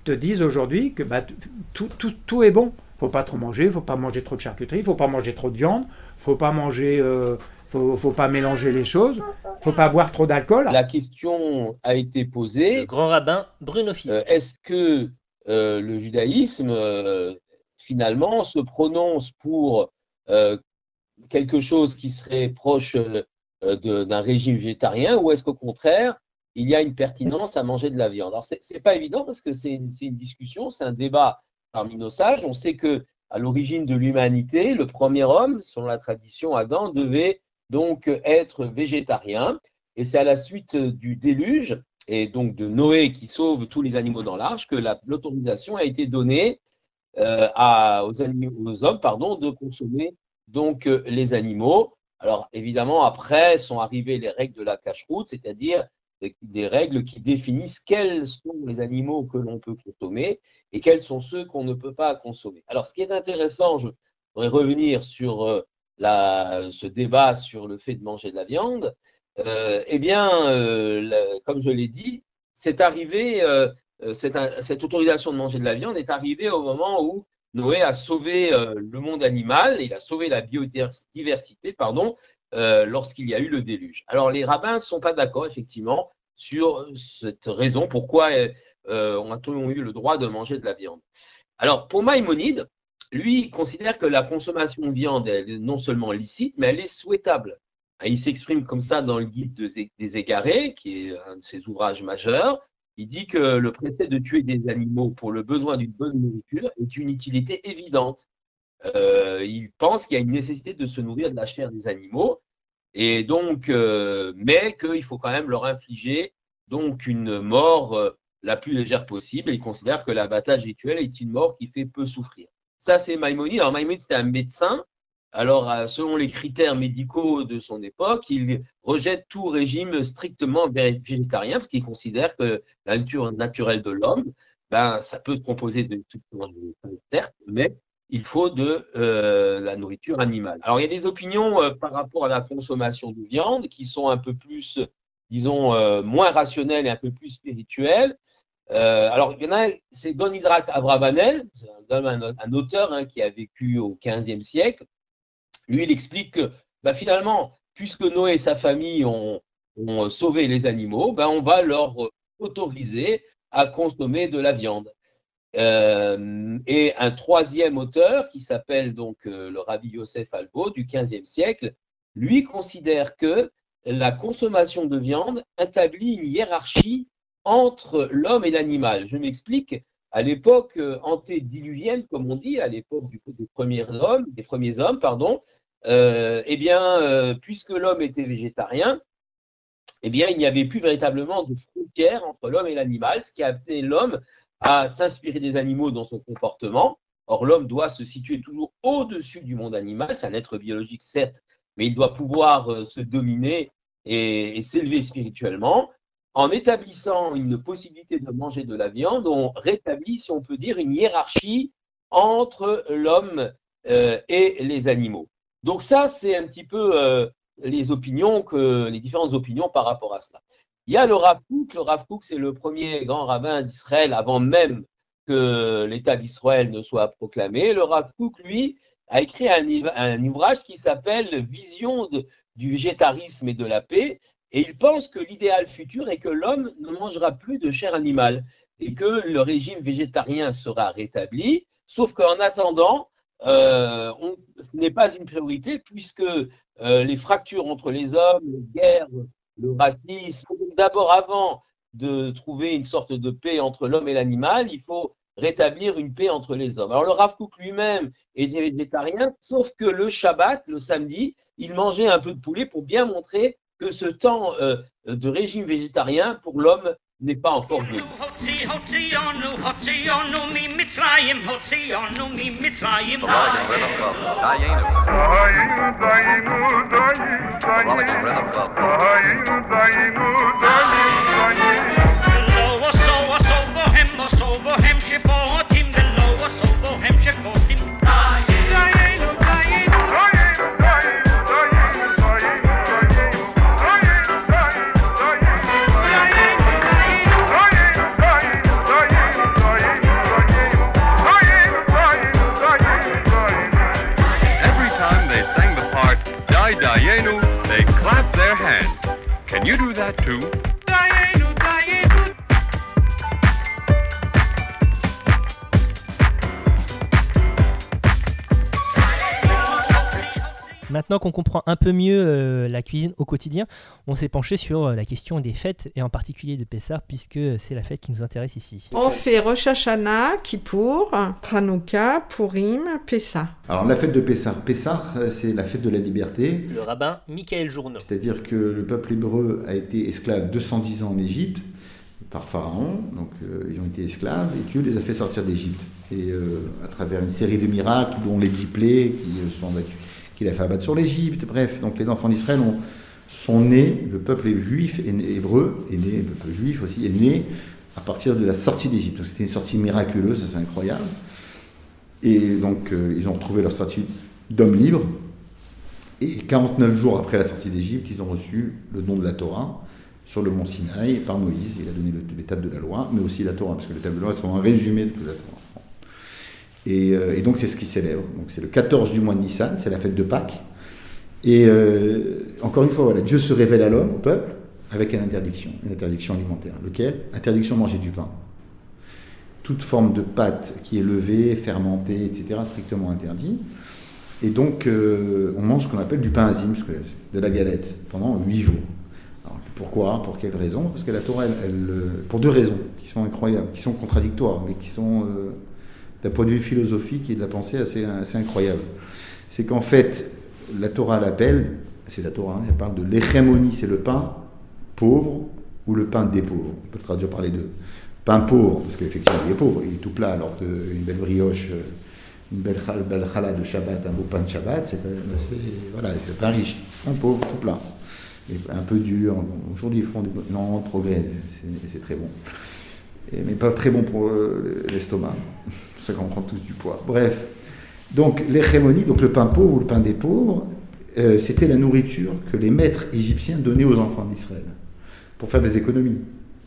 te disent aujourd'hui que bah, tout, tout- tout est bon. faut pas trop manger, faut pas manger trop de charcuterie, faut pas manger trop de viande, faut pas manger, euh, faut, faut pas mélanger les choses, faut pas boire trop d'alcool. La question a été posée. Le grand rabbin Bruno Fils. Euh, Est-ce que euh, le judaïsme, euh, finalement, se prononce pour euh, quelque chose qui serait proche euh, d'un régime végétarien ou est-ce qu'au contraire, il y a une pertinence à manger de la viande? Alors, c'est pas évident parce que c'est une, c'est une discussion, c'est un débat parmi nos sages. On sait que à l'origine de l'humanité, le premier homme, selon la tradition, Adam, devait donc être végétarien. Et c'est à la suite du déluge et donc de Noé qui sauve tous les animaux dans l'arche que la- l'autorisation a été donnée euh, aux, hommes pardon, de consommer donc euh, les animaux. Alors évidemment, après sont arrivées les règles de la cache-route, c'est-à-dire des- des règles qui définissent quels sont les animaux que l'on peut consommer et quels sont ceux qu'on ne peut pas consommer. Alors ce qui est intéressant, je voudrais revenir sur euh, ce débat sur le fait de manger de la viande. Euh, eh bien, euh, comme je l'ai dit, c'est arrivé, euh, cette, autorisation de manger de la viande est arrivée au moment où Noé a sauvé le monde animal, il a sauvé la biodiversité, pardon, lorsqu'il y a eu le déluge. Alors, les rabbins ne sont pas d'accord, effectivement, sur cette raison pourquoi on a-t-on eu le droit de manger de la viande. Alors, pour Maïmonide, lui, il considère que la consommation de viande est non seulement licite, mais elle est souhaitable. Il s'exprime comme ça dans le guide de- des égarés, qui est un de ses ouvrages majeurs. Il dit que le précepte de tuer des animaux pour le besoin d'une bonne nourriture est une utilité évidente. Euh, il pense qu'il y a une nécessité de se nourrir de la chair des animaux. Et donc, euh, mais qu'il faut quand même leur infliger donc une mort euh, la plus légère possible. Il considère que l'abattage rituel est une mort qui fait peu souffrir. Ça, c'est Maïmonide. Alors, Maïmonide, c'était un médecin. Alors, euh, selon les critères médicaux de son époque, il rejette tout régime strictement vé- végétarien parce qu'il considère que la nature naturelle de l'homme, ben, ça peut se composer de certes, mais il faut de euh, la nourriture animale. Alors, il y a des opinions euh, par rapport à la consommation de viande qui sont un peu plus, disons, moins rationnelles et un peu plus spirituelles. Euh, alors, il y en a, c'est Don Isaac Abravanel, un, auteur hein, qui a vécu au XVe siècle. Lui, il explique que bah, finalement, puisque Noé et sa famille ont, ont sauvé les animaux, ben, on va leur autoriser à consommer de la viande. Euh, et un troisième auteur qui s'appelle donc euh, le Rabbi Yosef Albo du XVe siècle, lui considère que la consommation de viande établit une hiérarchie entre l'homme et l'animal. Je m'explique. À l'époque euh, antédiluvienne, comme on dit, à l'époque des premiers hommes, des premiers hommes, pardon, euh, eh bien, euh, puisque l'homme était végétarien, eh bien, il n'y avait plus véritablement de frontière entre l'homme et l'animal, ce qui a amené l'homme à s'inspirer des animaux dans son comportement. Or, l'homme doit se situer toujours au-dessus du monde animal. C'est un être biologique, certes, mais il doit pouvoir se dominer et s'élever spirituellement. En établissant une possibilité de manger de la viande, on rétablit, si on peut dire, une hiérarchie entre l'homme euh, et les animaux. Donc ça, c'est un petit peu euh, les opinions les différentes opinions par rapport à cela. Il y a le Rav Kook. Le Rav Kook, c'est le premier grand rabbin d'Israël avant même que l'État d'Israël ne soit proclamé. Le Rav Kook, lui, a écrit un, ouvrage qui s'appelle Vision du végétarisme et de la paix. Et il pense que l'idéal futur est que l'homme ne mangera plus de chair animale et que le régime végétarien sera rétabli. Sauf qu'en attendant, euh, ce n'est pas une priorité puisque euh, les fractures entre les hommes, les guerres, le racisme, d'abord avant de trouver une sorte de paix entre l'homme et l'animal, il faut rétablir une paix entre les hommes. Alors le Rav Kook lui-même était végétarien, sauf que le Shabbat, le samedi, il mangeait un peu de poulet pour bien montrer que ce temps euh, de régime végétarien pour l'homme n'est pas encore venu. That too? Maintenant qu'on comprend un peu mieux euh, la cuisine au quotidien, on s'est penché sur euh, la question des fêtes et en particulier de Pessah puisque c'est la fête qui nous intéresse ici. On fait Rosh Hashanah, Kippour, Hanouka, Purim, Pessah. Alors la fête de Pessah. Pessah, euh, c'est la fête de la liberté. Le rabbin Michael Journeau. C'est-à-dire que le peuple hébreu a été esclave 210 ans en Égypte par Pharaon, donc euh, ils ont été esclaves et Dieu les a fait sortir d'Égypte. Et euh, à travers une série de miracles, dont les dix plaies qui euh, sont battus, qu'il a fait abattre sur l'Égypte, bref, donc les enfants d'Israël ont- sont nés, le peuple juif est né, hébreu est né, le peuple juif aussi est né à partir de la sortie d'Égypte. Donc c'était une sortie miraculeuse, ça c'est incroyable. Et donc euh, ils ont retrouvé leur statut d'homme libre. Et 49 jours après la sortie d'Égypte, ils ont reçu le don de la Torah sur le mont Sinaï par Moïse. Il a donné le- les tables de la loi, mais aussi la Torah, parce que les tables de la loi sont un résumé de toute la Torah. Et, euh, et donc c'est ce qui célèbre. Donc c'est le 14 du mois de Nissan, c'est la fête de Pâques. Et euh, encore une fois, voilà, Dieu se révèle à l'homme, au peuple, avec une interdiction, une interdiction alimentaire. Lequel? Interdiction de manger du pain. Toute forme de pâte qui est levée, fermentée, etc., strictement interdit. Et donc, euh, on mange ce qu'on appelle du pain azim, de la galette, pendant huit jours. Alors, pourquoi? Pour quelle raison? Parce que la Torah, elle, pour deux raisons qui sont incroyables, qui sont contradictoires, mais qui sont, d'un point de vue philosophique et de la pensée, assez, incroyables. C'est qu'en fait, la Torah l'appelle c'est la Torah, hein, elle parle de l'hérémonie, c'est le pain pauvre ou le pain des pauvres. On peut le traduire par les deux. Pain pauvre, parce qu'effectivement il est pauvre, il est tout plat, alors qu'une belle brioche, une belle belle de Shabbat, un beau pain de Shabbat, c'est c'est- voilà, le pain riche. Pain pauvre, tout plat. Un peu dur. Aujourd'hui ils font des... Non, progrès, c'est- très bon. Mais pas très bon pour euh, l'estomac. Pour ça qu'on prend tous du poids. Bref. Donc, l'hérémonie, donc le pain pauvre ou le pain des pauvres, euh, c'était la nourriture que les maîtres égyptiens donnaient aux enfants d'Israël pour faire des économies.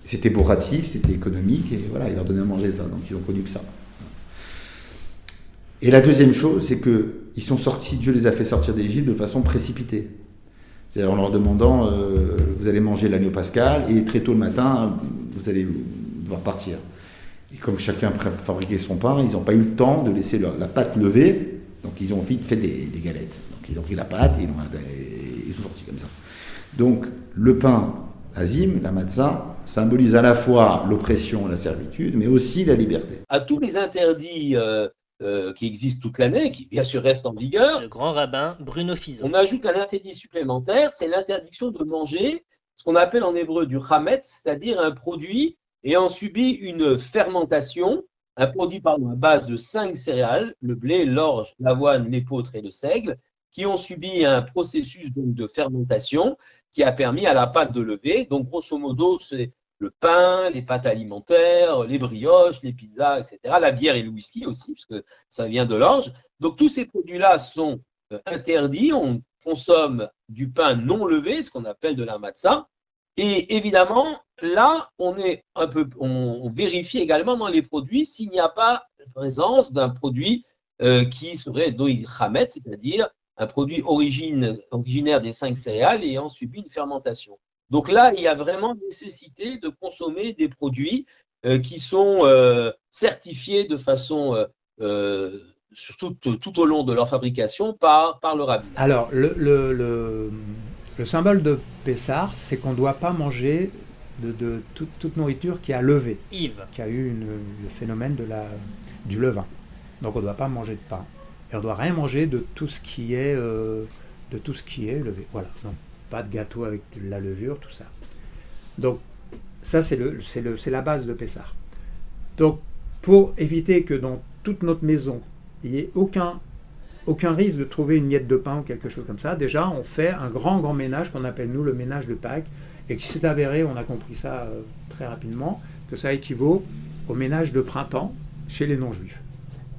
C'était bourratif, c'était économique, et voilà, ils leur donnaient à manger ça, donc ils ont connu que ça. Et la deuxième chose, c'est que ils sont sortis, Dieu les a fait sortir d'Égypte de façon précipitée. C'est-à-dire en leur demandant, euh, vous allez manger l'agneau pascal, et très tôt le matin, vous allez devoir partir. Et comme chacun fabriquait son pain, ils n'ont pas eu le temps de laisser leur- la pâte levée, donc ils ont vite fait des, des galettes. Donc ils ont pris la pâte et ils, l'ont- et ils sont sortis comme ça. Donc le pain azim, la matzah, symbolise à la fois l'oppression, la servitude, mais aussi la liberté. À tous les interdits euh, euh, qui existent toute l'année, qui bien sûr restent en vigueur, Le grand rabbin Bruno Fison. on ajoute un interdit supplémentaire, c'est l'interdiction de manger ce qu'on appelle en hébreu du chametz, c'est-à-dire un produit ayant subi une fermentation, un produit pardon, à base de cinq céréales, le blé, l'orge, l'avoine, l'épeautre et le seigle, qui ont subi un processus de fermentation qui a permis à la pâte de lever. Donc, grosso modo, c'est le pain, les pâtes alimentaires, les brioches, les pizzas, etc. La bière et le whisky aussi, puisque ça vient de l'orge. Donc, tous ces produits-là sont euh, interdits. On consomme du pain non levé, ce qu'on appelle de la matzah. Et évidemment, là, on est un peu, on, vérifie également dans les produits s'il n'y a pas présence d'un produit euh, qui serait doïd chamet, c'est-à-dire un produit origine, originaire des cinq céréales ayant subi une fermentation. Donc là, il y a vraiment nécessité de consommer des produits euh, qui sont euh, certifiés de façon, tout, au long de leur fabrication, par, par le rabbin. Alors, le, le, le symbole de Pessar, c'est qu'on ne doit pas manger de, de toute, toute nourriture qui a levé, Yves. qui a eu une- le phénomène de la, du levain. Donc on ne doit pas manger de pain. Et on ne doit rien manger de tout ce qui est, euh, de tout ce qui est levé. Voilà. Donc, pas de gâteau avec de la levure, tout ça. Donc, ça, c'est le, c'est le, c'est la base de Pessar. Donc, pour éviter que dans toute notre maison, il n'y ait aucun, aucun risque de trouver une miette de pain ou quelque chose comme ça, déjà, on fait un grand, grand ménage qu'on appelle, nous, le ménage de Pâques, et qui s'est avéré, on a compris ça euh, très rapidement, que ça équivaut au ménage de printemps chez les non-juifs.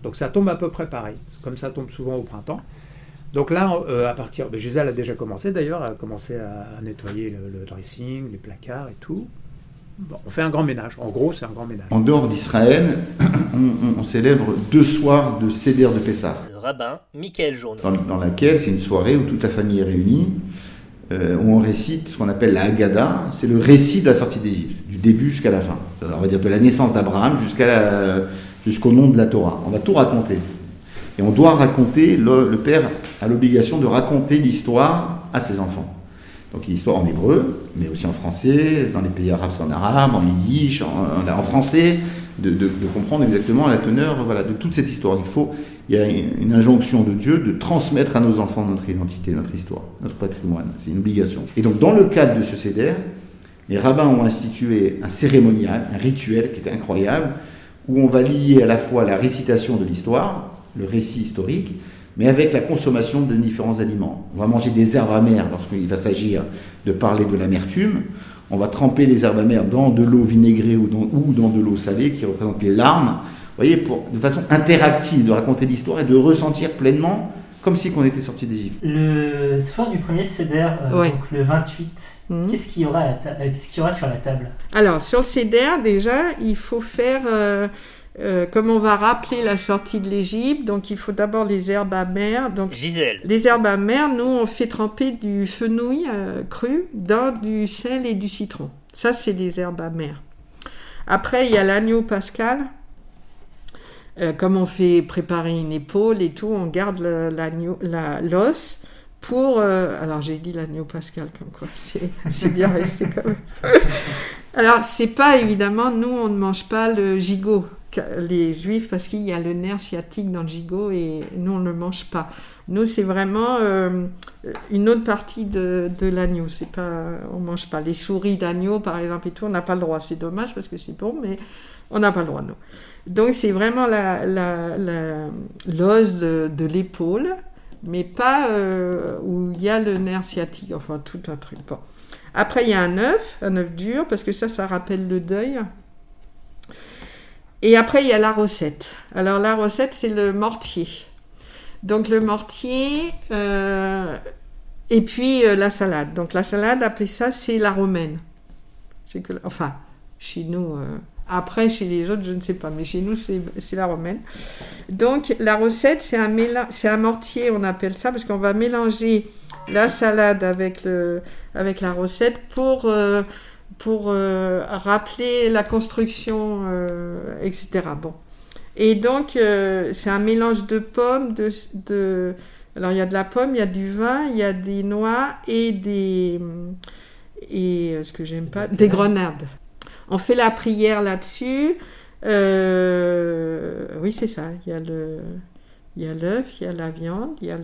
Donc ça tombe à peu près pareil, comme ça tombe souvent au printemps. Donc là, euh, à partir de Gisèle a déjà commencé d'ailleurs, a commencé à, nettoyer le dressing, les placards et tout. Bon, on fait un grand ménage. En gros, c'est un grand ménage. En dehors d'Israël, on, on- on célèbre deux soirs de Seder de Pessah. Le rabbin Michael Journeau. dans, dans laquelle c'est une soirée où toute la famille est réunie, euh, où on récite ce qu'on appelle la Haggadah, c'est le récit de la sortie d'Égypte, du début jusqu'à la fin. On va dire de la naissance d'Abraham jusqu'à la- jusqu'au nom de la Torah. On va tout raconter. Et on doit raconter, le, le père a l'obligation de raconter l'histoire à ses enfants. Donc l'histoire en hébreu, mais aussi en français, dans les pays arabes en arabe, en yiddish, en, français, de, comprendre exactement la teneur de toute cette histoire. Il faut, il y a une une injonction de Dieu de transmettre à nos enfants notre identité, notre histoire, notre patrimoine. C'est une obligation. Et donc dans le cadre de ce CEDER, les rabbins ont institué un cérémonial, un rituel qui était incroyable, où on va lier à la fois la récitation de l'histoire, le récit historique, mais avec la consommation de différents aliments. On va manger des herbes amères lorsqu'il va s'agir de parler de l'amertume. On va tremper les herbes amères dans de l'eau vinaigrée ou dans, ou dans de l'eau salée qui représente les larmes. Vous voyez, pour, de façon interactive, de raconter l'histoire et de ressentir pleinement comme si on était sorti d'Égypte. Le soir du premier Seder, euh, Ouais. donc le 28, Mhm. qu'est-ce qu'il y, aura à la ta- euh, qu'est-ce qu'il y aura sur la table? Alors, sur le CEDER, déjà, il faut faire, euh, euh, comme on va rappeler la sortie de l'Égypte, donc il faut d'abord les herbes amères. Donc, Gisèle. les herbes amères, nous, on fait tremper du fenouil euh, cru dans du sel et du citron. Ça, c'est les herbes amères. Après, il y a l'agneau pascal. Euh, comme on fait préparer une épaule et tout, on garde l'agneau, l'os pour. alors j'ai dit l'agneau pascal comme quoi, c'est bien resté quand même. alors c'est pas évidemment, nous on ne mange pas le gigot les juifs parce qu'il y a le nerf sciatique dans le gigot et nous on ne le mange pas. Nous c'est vraiment euh, une autre partie de, l'agneau. C'est pas, on mange pas les souris d'agneau par exemple et tout. On n'a pas le droit. C'est dommage parce que c'est bon, mais on n'a pas le droit nous. Donc c'est vraiment la, l'os de, l'épaule, mais pas euh, où il y a le nerf sciatique. Enfin tout un truc. Après il y a un œuf, un œuf dur parce que ça ça rappelle le deuil. Et après, il y a la recette. Alors, la recette, c'est le mortier. Donc, le mortier, euh, et puis euh, la salade. Donc, la salade, appelez ça, c'est la romaine. Enfin, chez nous, euh, après, chez les autres, je ne sais pas, mais chez nous, c'est la romaine. Donc, la recette, c'est un, un mortier, on appelle ça, parce qu'on va mélanger la salade avec, le, avec la recette pour, pour euh, rappeler la construction, euh, etc. Bon. Et donc, euh, c'est un mélange de pommes, de. Alors, il y a de la pomme, il y a du vin, il y a des noix et des... Et ce que j'aime pas, des grenades. On fait la prière là-dessus. Oui, c'est ça. Il y a le, il l'œuf, il y a la viande, il y a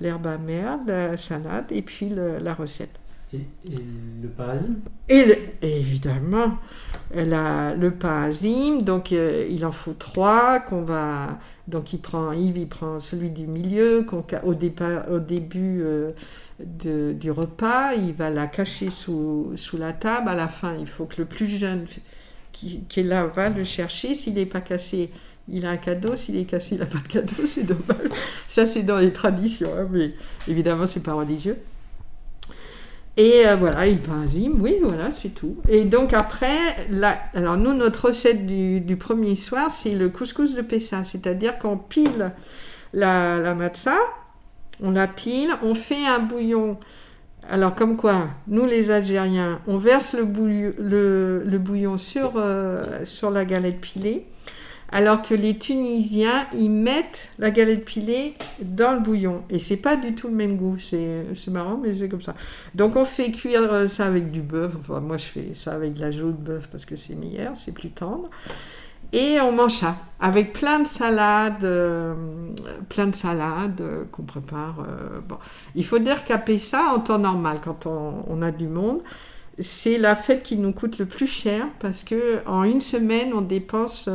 l'herbe amère, la salade et puis la recette. Et, le parasime Et, le- évidemment, la- le parasime, donc euh, il en faut trois qu'on va. Donc il prend, Yves, il prend celui du milieu au, au début euh, du repas, il va la cacher sous, sous la table. À la fin, il faut que le plus jeune qui, qui est là va le chercher. S'il n'est pas cassé, il a un cadeau. S'il est cassé, il n'a pas de cadeau. C'est dommage. Ça, c'est dans les traditions, hein, mais évidemment, c'est pas religieux. Et euh, voilà, il parasime, oui, voilà, c'est tout. Et donc après, la- alors nous, notre recette du, du premier soir, c'est le couscous de Pessa, c'est-à-dire qu'on pile la, la matzah, on la pile, on fait un bouillon. Alors comme quoi, nous les Algériens, on verse le, bouillon- le, le bouillon sur, euh, sur la galette pilée, alors que les Tunisiens, ils mettent la galette pilée dans le bouillon. Et c'est pas du tout le même goût. C'est marrant, mais c'est comme ça. Donc on fait cuire euh, ça avec du bœuf. Enfin, moi je fais ça avec de la jaune de bœuf parce que c'est meilleur, c'est plus tendre. Et on mange ça avec plein de salades, euh, plein de salades euh, qu'on prépare. Il faut dire qu'à Pessa, en temps normal, quand on, on a du monde, c'est la fête qui nous coûte le plus cher parce que en une semaine, on dépense,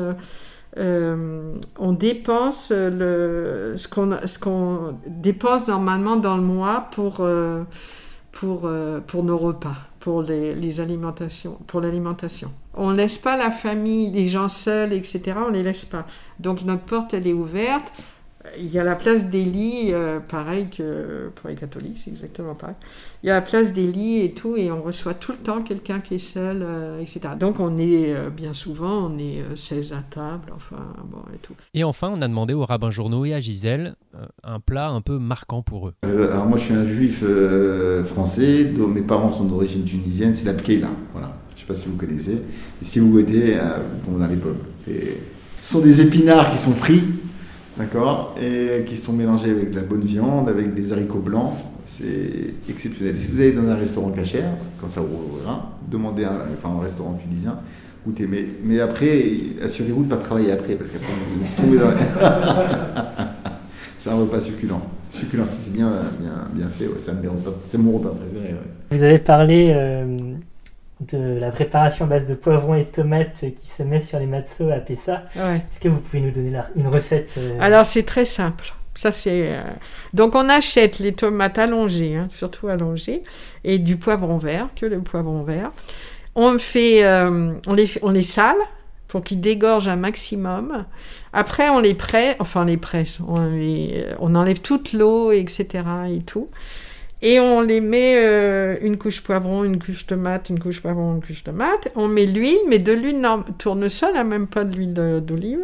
euh, euh, on dépense le, ce qu'on dépense normalement dans le mois pour euh, pour euh, pour nos repas, pour les, les alimentations, pour l'alimentation. On laisse pas la famille, les gens seuls, etc. On les laisse pas. Donc notre porte elle est ouverte. Il y a la place des lits, euh, pareil que pour les catholiques, c'est exactement pareil. Il y a la place des lits et tout, et on reçoit tout le temps quelqu'un qui est seul, euh, etc. Donc on est, euh, bien souvent, on est euh, 16 à table, enfin, bon, et tout. Et enfin, on a demandé aux rabbins journaux et à Gisèle euh, un plat un peu marquant pour eux. Euh, alors moi je suis un juif euh, français, dont mes parents sont d'origine tunisienne, c'est la pkeila. Voilà. Je ne sais pas si vous connaissez. Et si vous goûtez, euh, vous tombez dans les pommes. Ce sont des épinards qui sont frits, d'accord, et qui sont mélangés avec de la bonne viande, avec des haricots blancs. C'est exceptionnel. Si vous allez dans un restaurant cachère, quand ça ouvrira, demandez un, enfin, un restaurant tunisien, goûtez. Mais, mais après, assurez-vous de ne pas travailler après, parce qu'après, vous tombez dans C'est un repas succulent. Succulent, c'est bien, bien, bien fait, ouais, c'est mon repas préféré. Vous avez parlé euh, de la préparation à base de poivrons et de tomates qui se met sur les matzo à Pessa. Ouais. Est-ce que vous pouvez nous donner la- une recette euh, Alors c'est très simple. Ça c'est euh, donc on achète les tomates allongées, hein, surtout allongées, et du poivron vert, que le poivron vert. On fait, euh, on les, on les sale pour qu'ils dégorgent un maximum. Après on les presse, enfin on les presse, on, les- on enlève toute l'eau, etc. et tout. Et on les met euh, une couche poivron, une couche tomate, une couche poivron, une couche tomate. On met l'huile, mais de l'huile tournesol, hein, même pas de l'huile d'olive.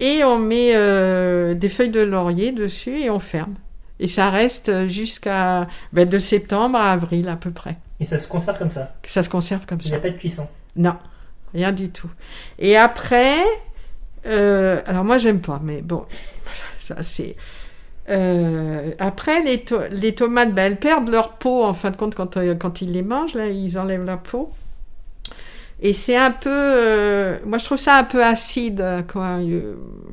Et on met euh, des feuilles de laurier dessus et on ferme. Et ça reste jusqu'à ben, de septembre à avril à peu près. Et ça se conserve comme ça? Ça se conserve comme Il n'y a ça. pas de cuisson? Non, rien du tout. Et après, euh, alors moi j'aime pas, mais bon, ça c'est. Euh, après, les, les tomates, ben, elles perdent leur peau en fin de compte quand, euh, quand ils les mangent, là, ils enlèvent la peau. Et c'est un peu. euh, moi, je trouve ça un peu acide, quoi.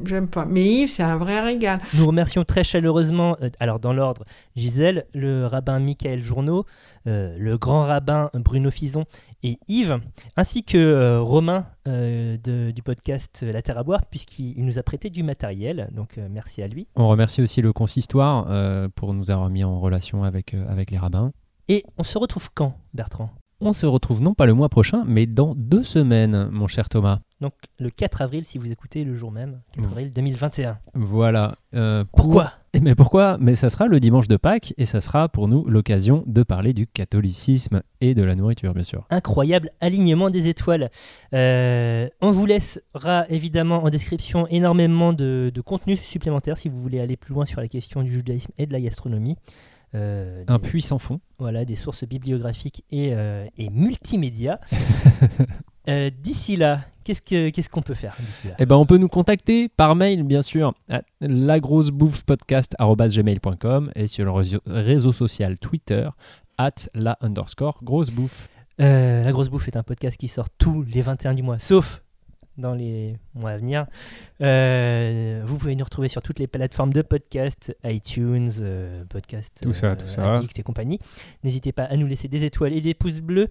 J'aime pas. Mais Yves, c'est un vrai régal. Nous remercions très chaleureusement, alors dans l'ordre, Gisèle, le rabbin Michael Journeau, le grand rabbin Bruno Fison et Yves, ainsi que euh, Romain euh, de- du podcast La Terre à boire, puisqu'il il nous a prêté du matériel. Donc euh, merci à lui. On remercie aussi le consistoire pour nous avoir mis en relation avec, avec les rabbins. Et on se retrouve quand, Bertrand? On se retrouve non pas le mois prochain, mais dans deux semaines, mon cher Thomas. Donc le 4 avril, si vous écoutez le jour même, 4 Mmh. avril 2021. Voilà. pour- Pourquoi? Mais pourquoi? Mais ça sera le dimanche de Pâques et ça sera pour nous l'occasion de parler du catholicisme et de la nourriture, bien sûr. incroyable alignement des étoiles. Euh, on vous laissera évidemment en description énormément de, de contenu supplémentaire si vous voulez aller plus loin sur la question du judaïsme et de la gastronomie. Euh, Un des- puits sans fond. Voilà, des sources bibliographiques et, euh, et multimédia. Euh, d'ici là, qu'est-ce que- qu'est-ce qu'on peut faire là Eh ben, on peut nous contacter par mail, bien sûr, à lagrossebouffepodcast.com et sur le réseau, réseau social Twitter, at la underscore grosse bouffe. Euh, La Grosse Bouffe est un podcast qui sort tous les 21 du mois, sauf dans les mois à venir. Euh, vous pouvez nous retrouver sur toutes les plateformes de podcast, iTunes, euh, podcast, Tout ça, tout ça. Addict et compagnie. N'hésitez pas à nous laisser des étoiles et des pouces bleus.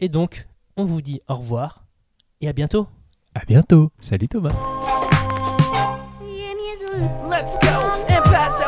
Et donc, on vous dit au revoir et à bientôt. À bientôt. Salut Thomas. Let's go and pass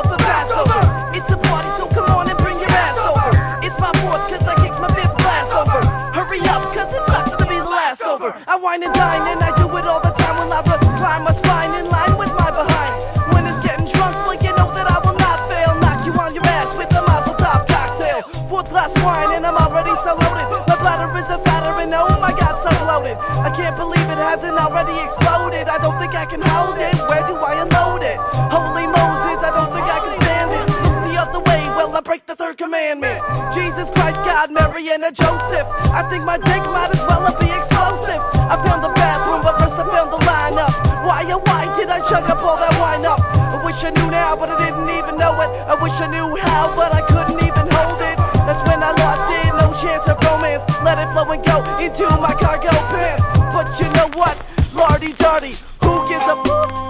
hasn't already exploded. I don't think I can hold it. Where do I unload it? Holy Moses, I don't think I can stand it. Look the other way, well, I break the third commandment. Jesus Christ, God, Mary, and a Joseph. I think my dick might as well be explosive. I found the bathroom, but first I found the lineup. Why, oh, why did I chug up all that wine up? I wish I knew now, but I didn't even know it. I wish I knew how, but I couldn't even hold it. That's when I lost it, no chance of romance. Let it flow and go into my cargo pants. You know what? Lardy darty, who gives a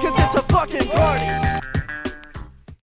Cause it's a fucking party.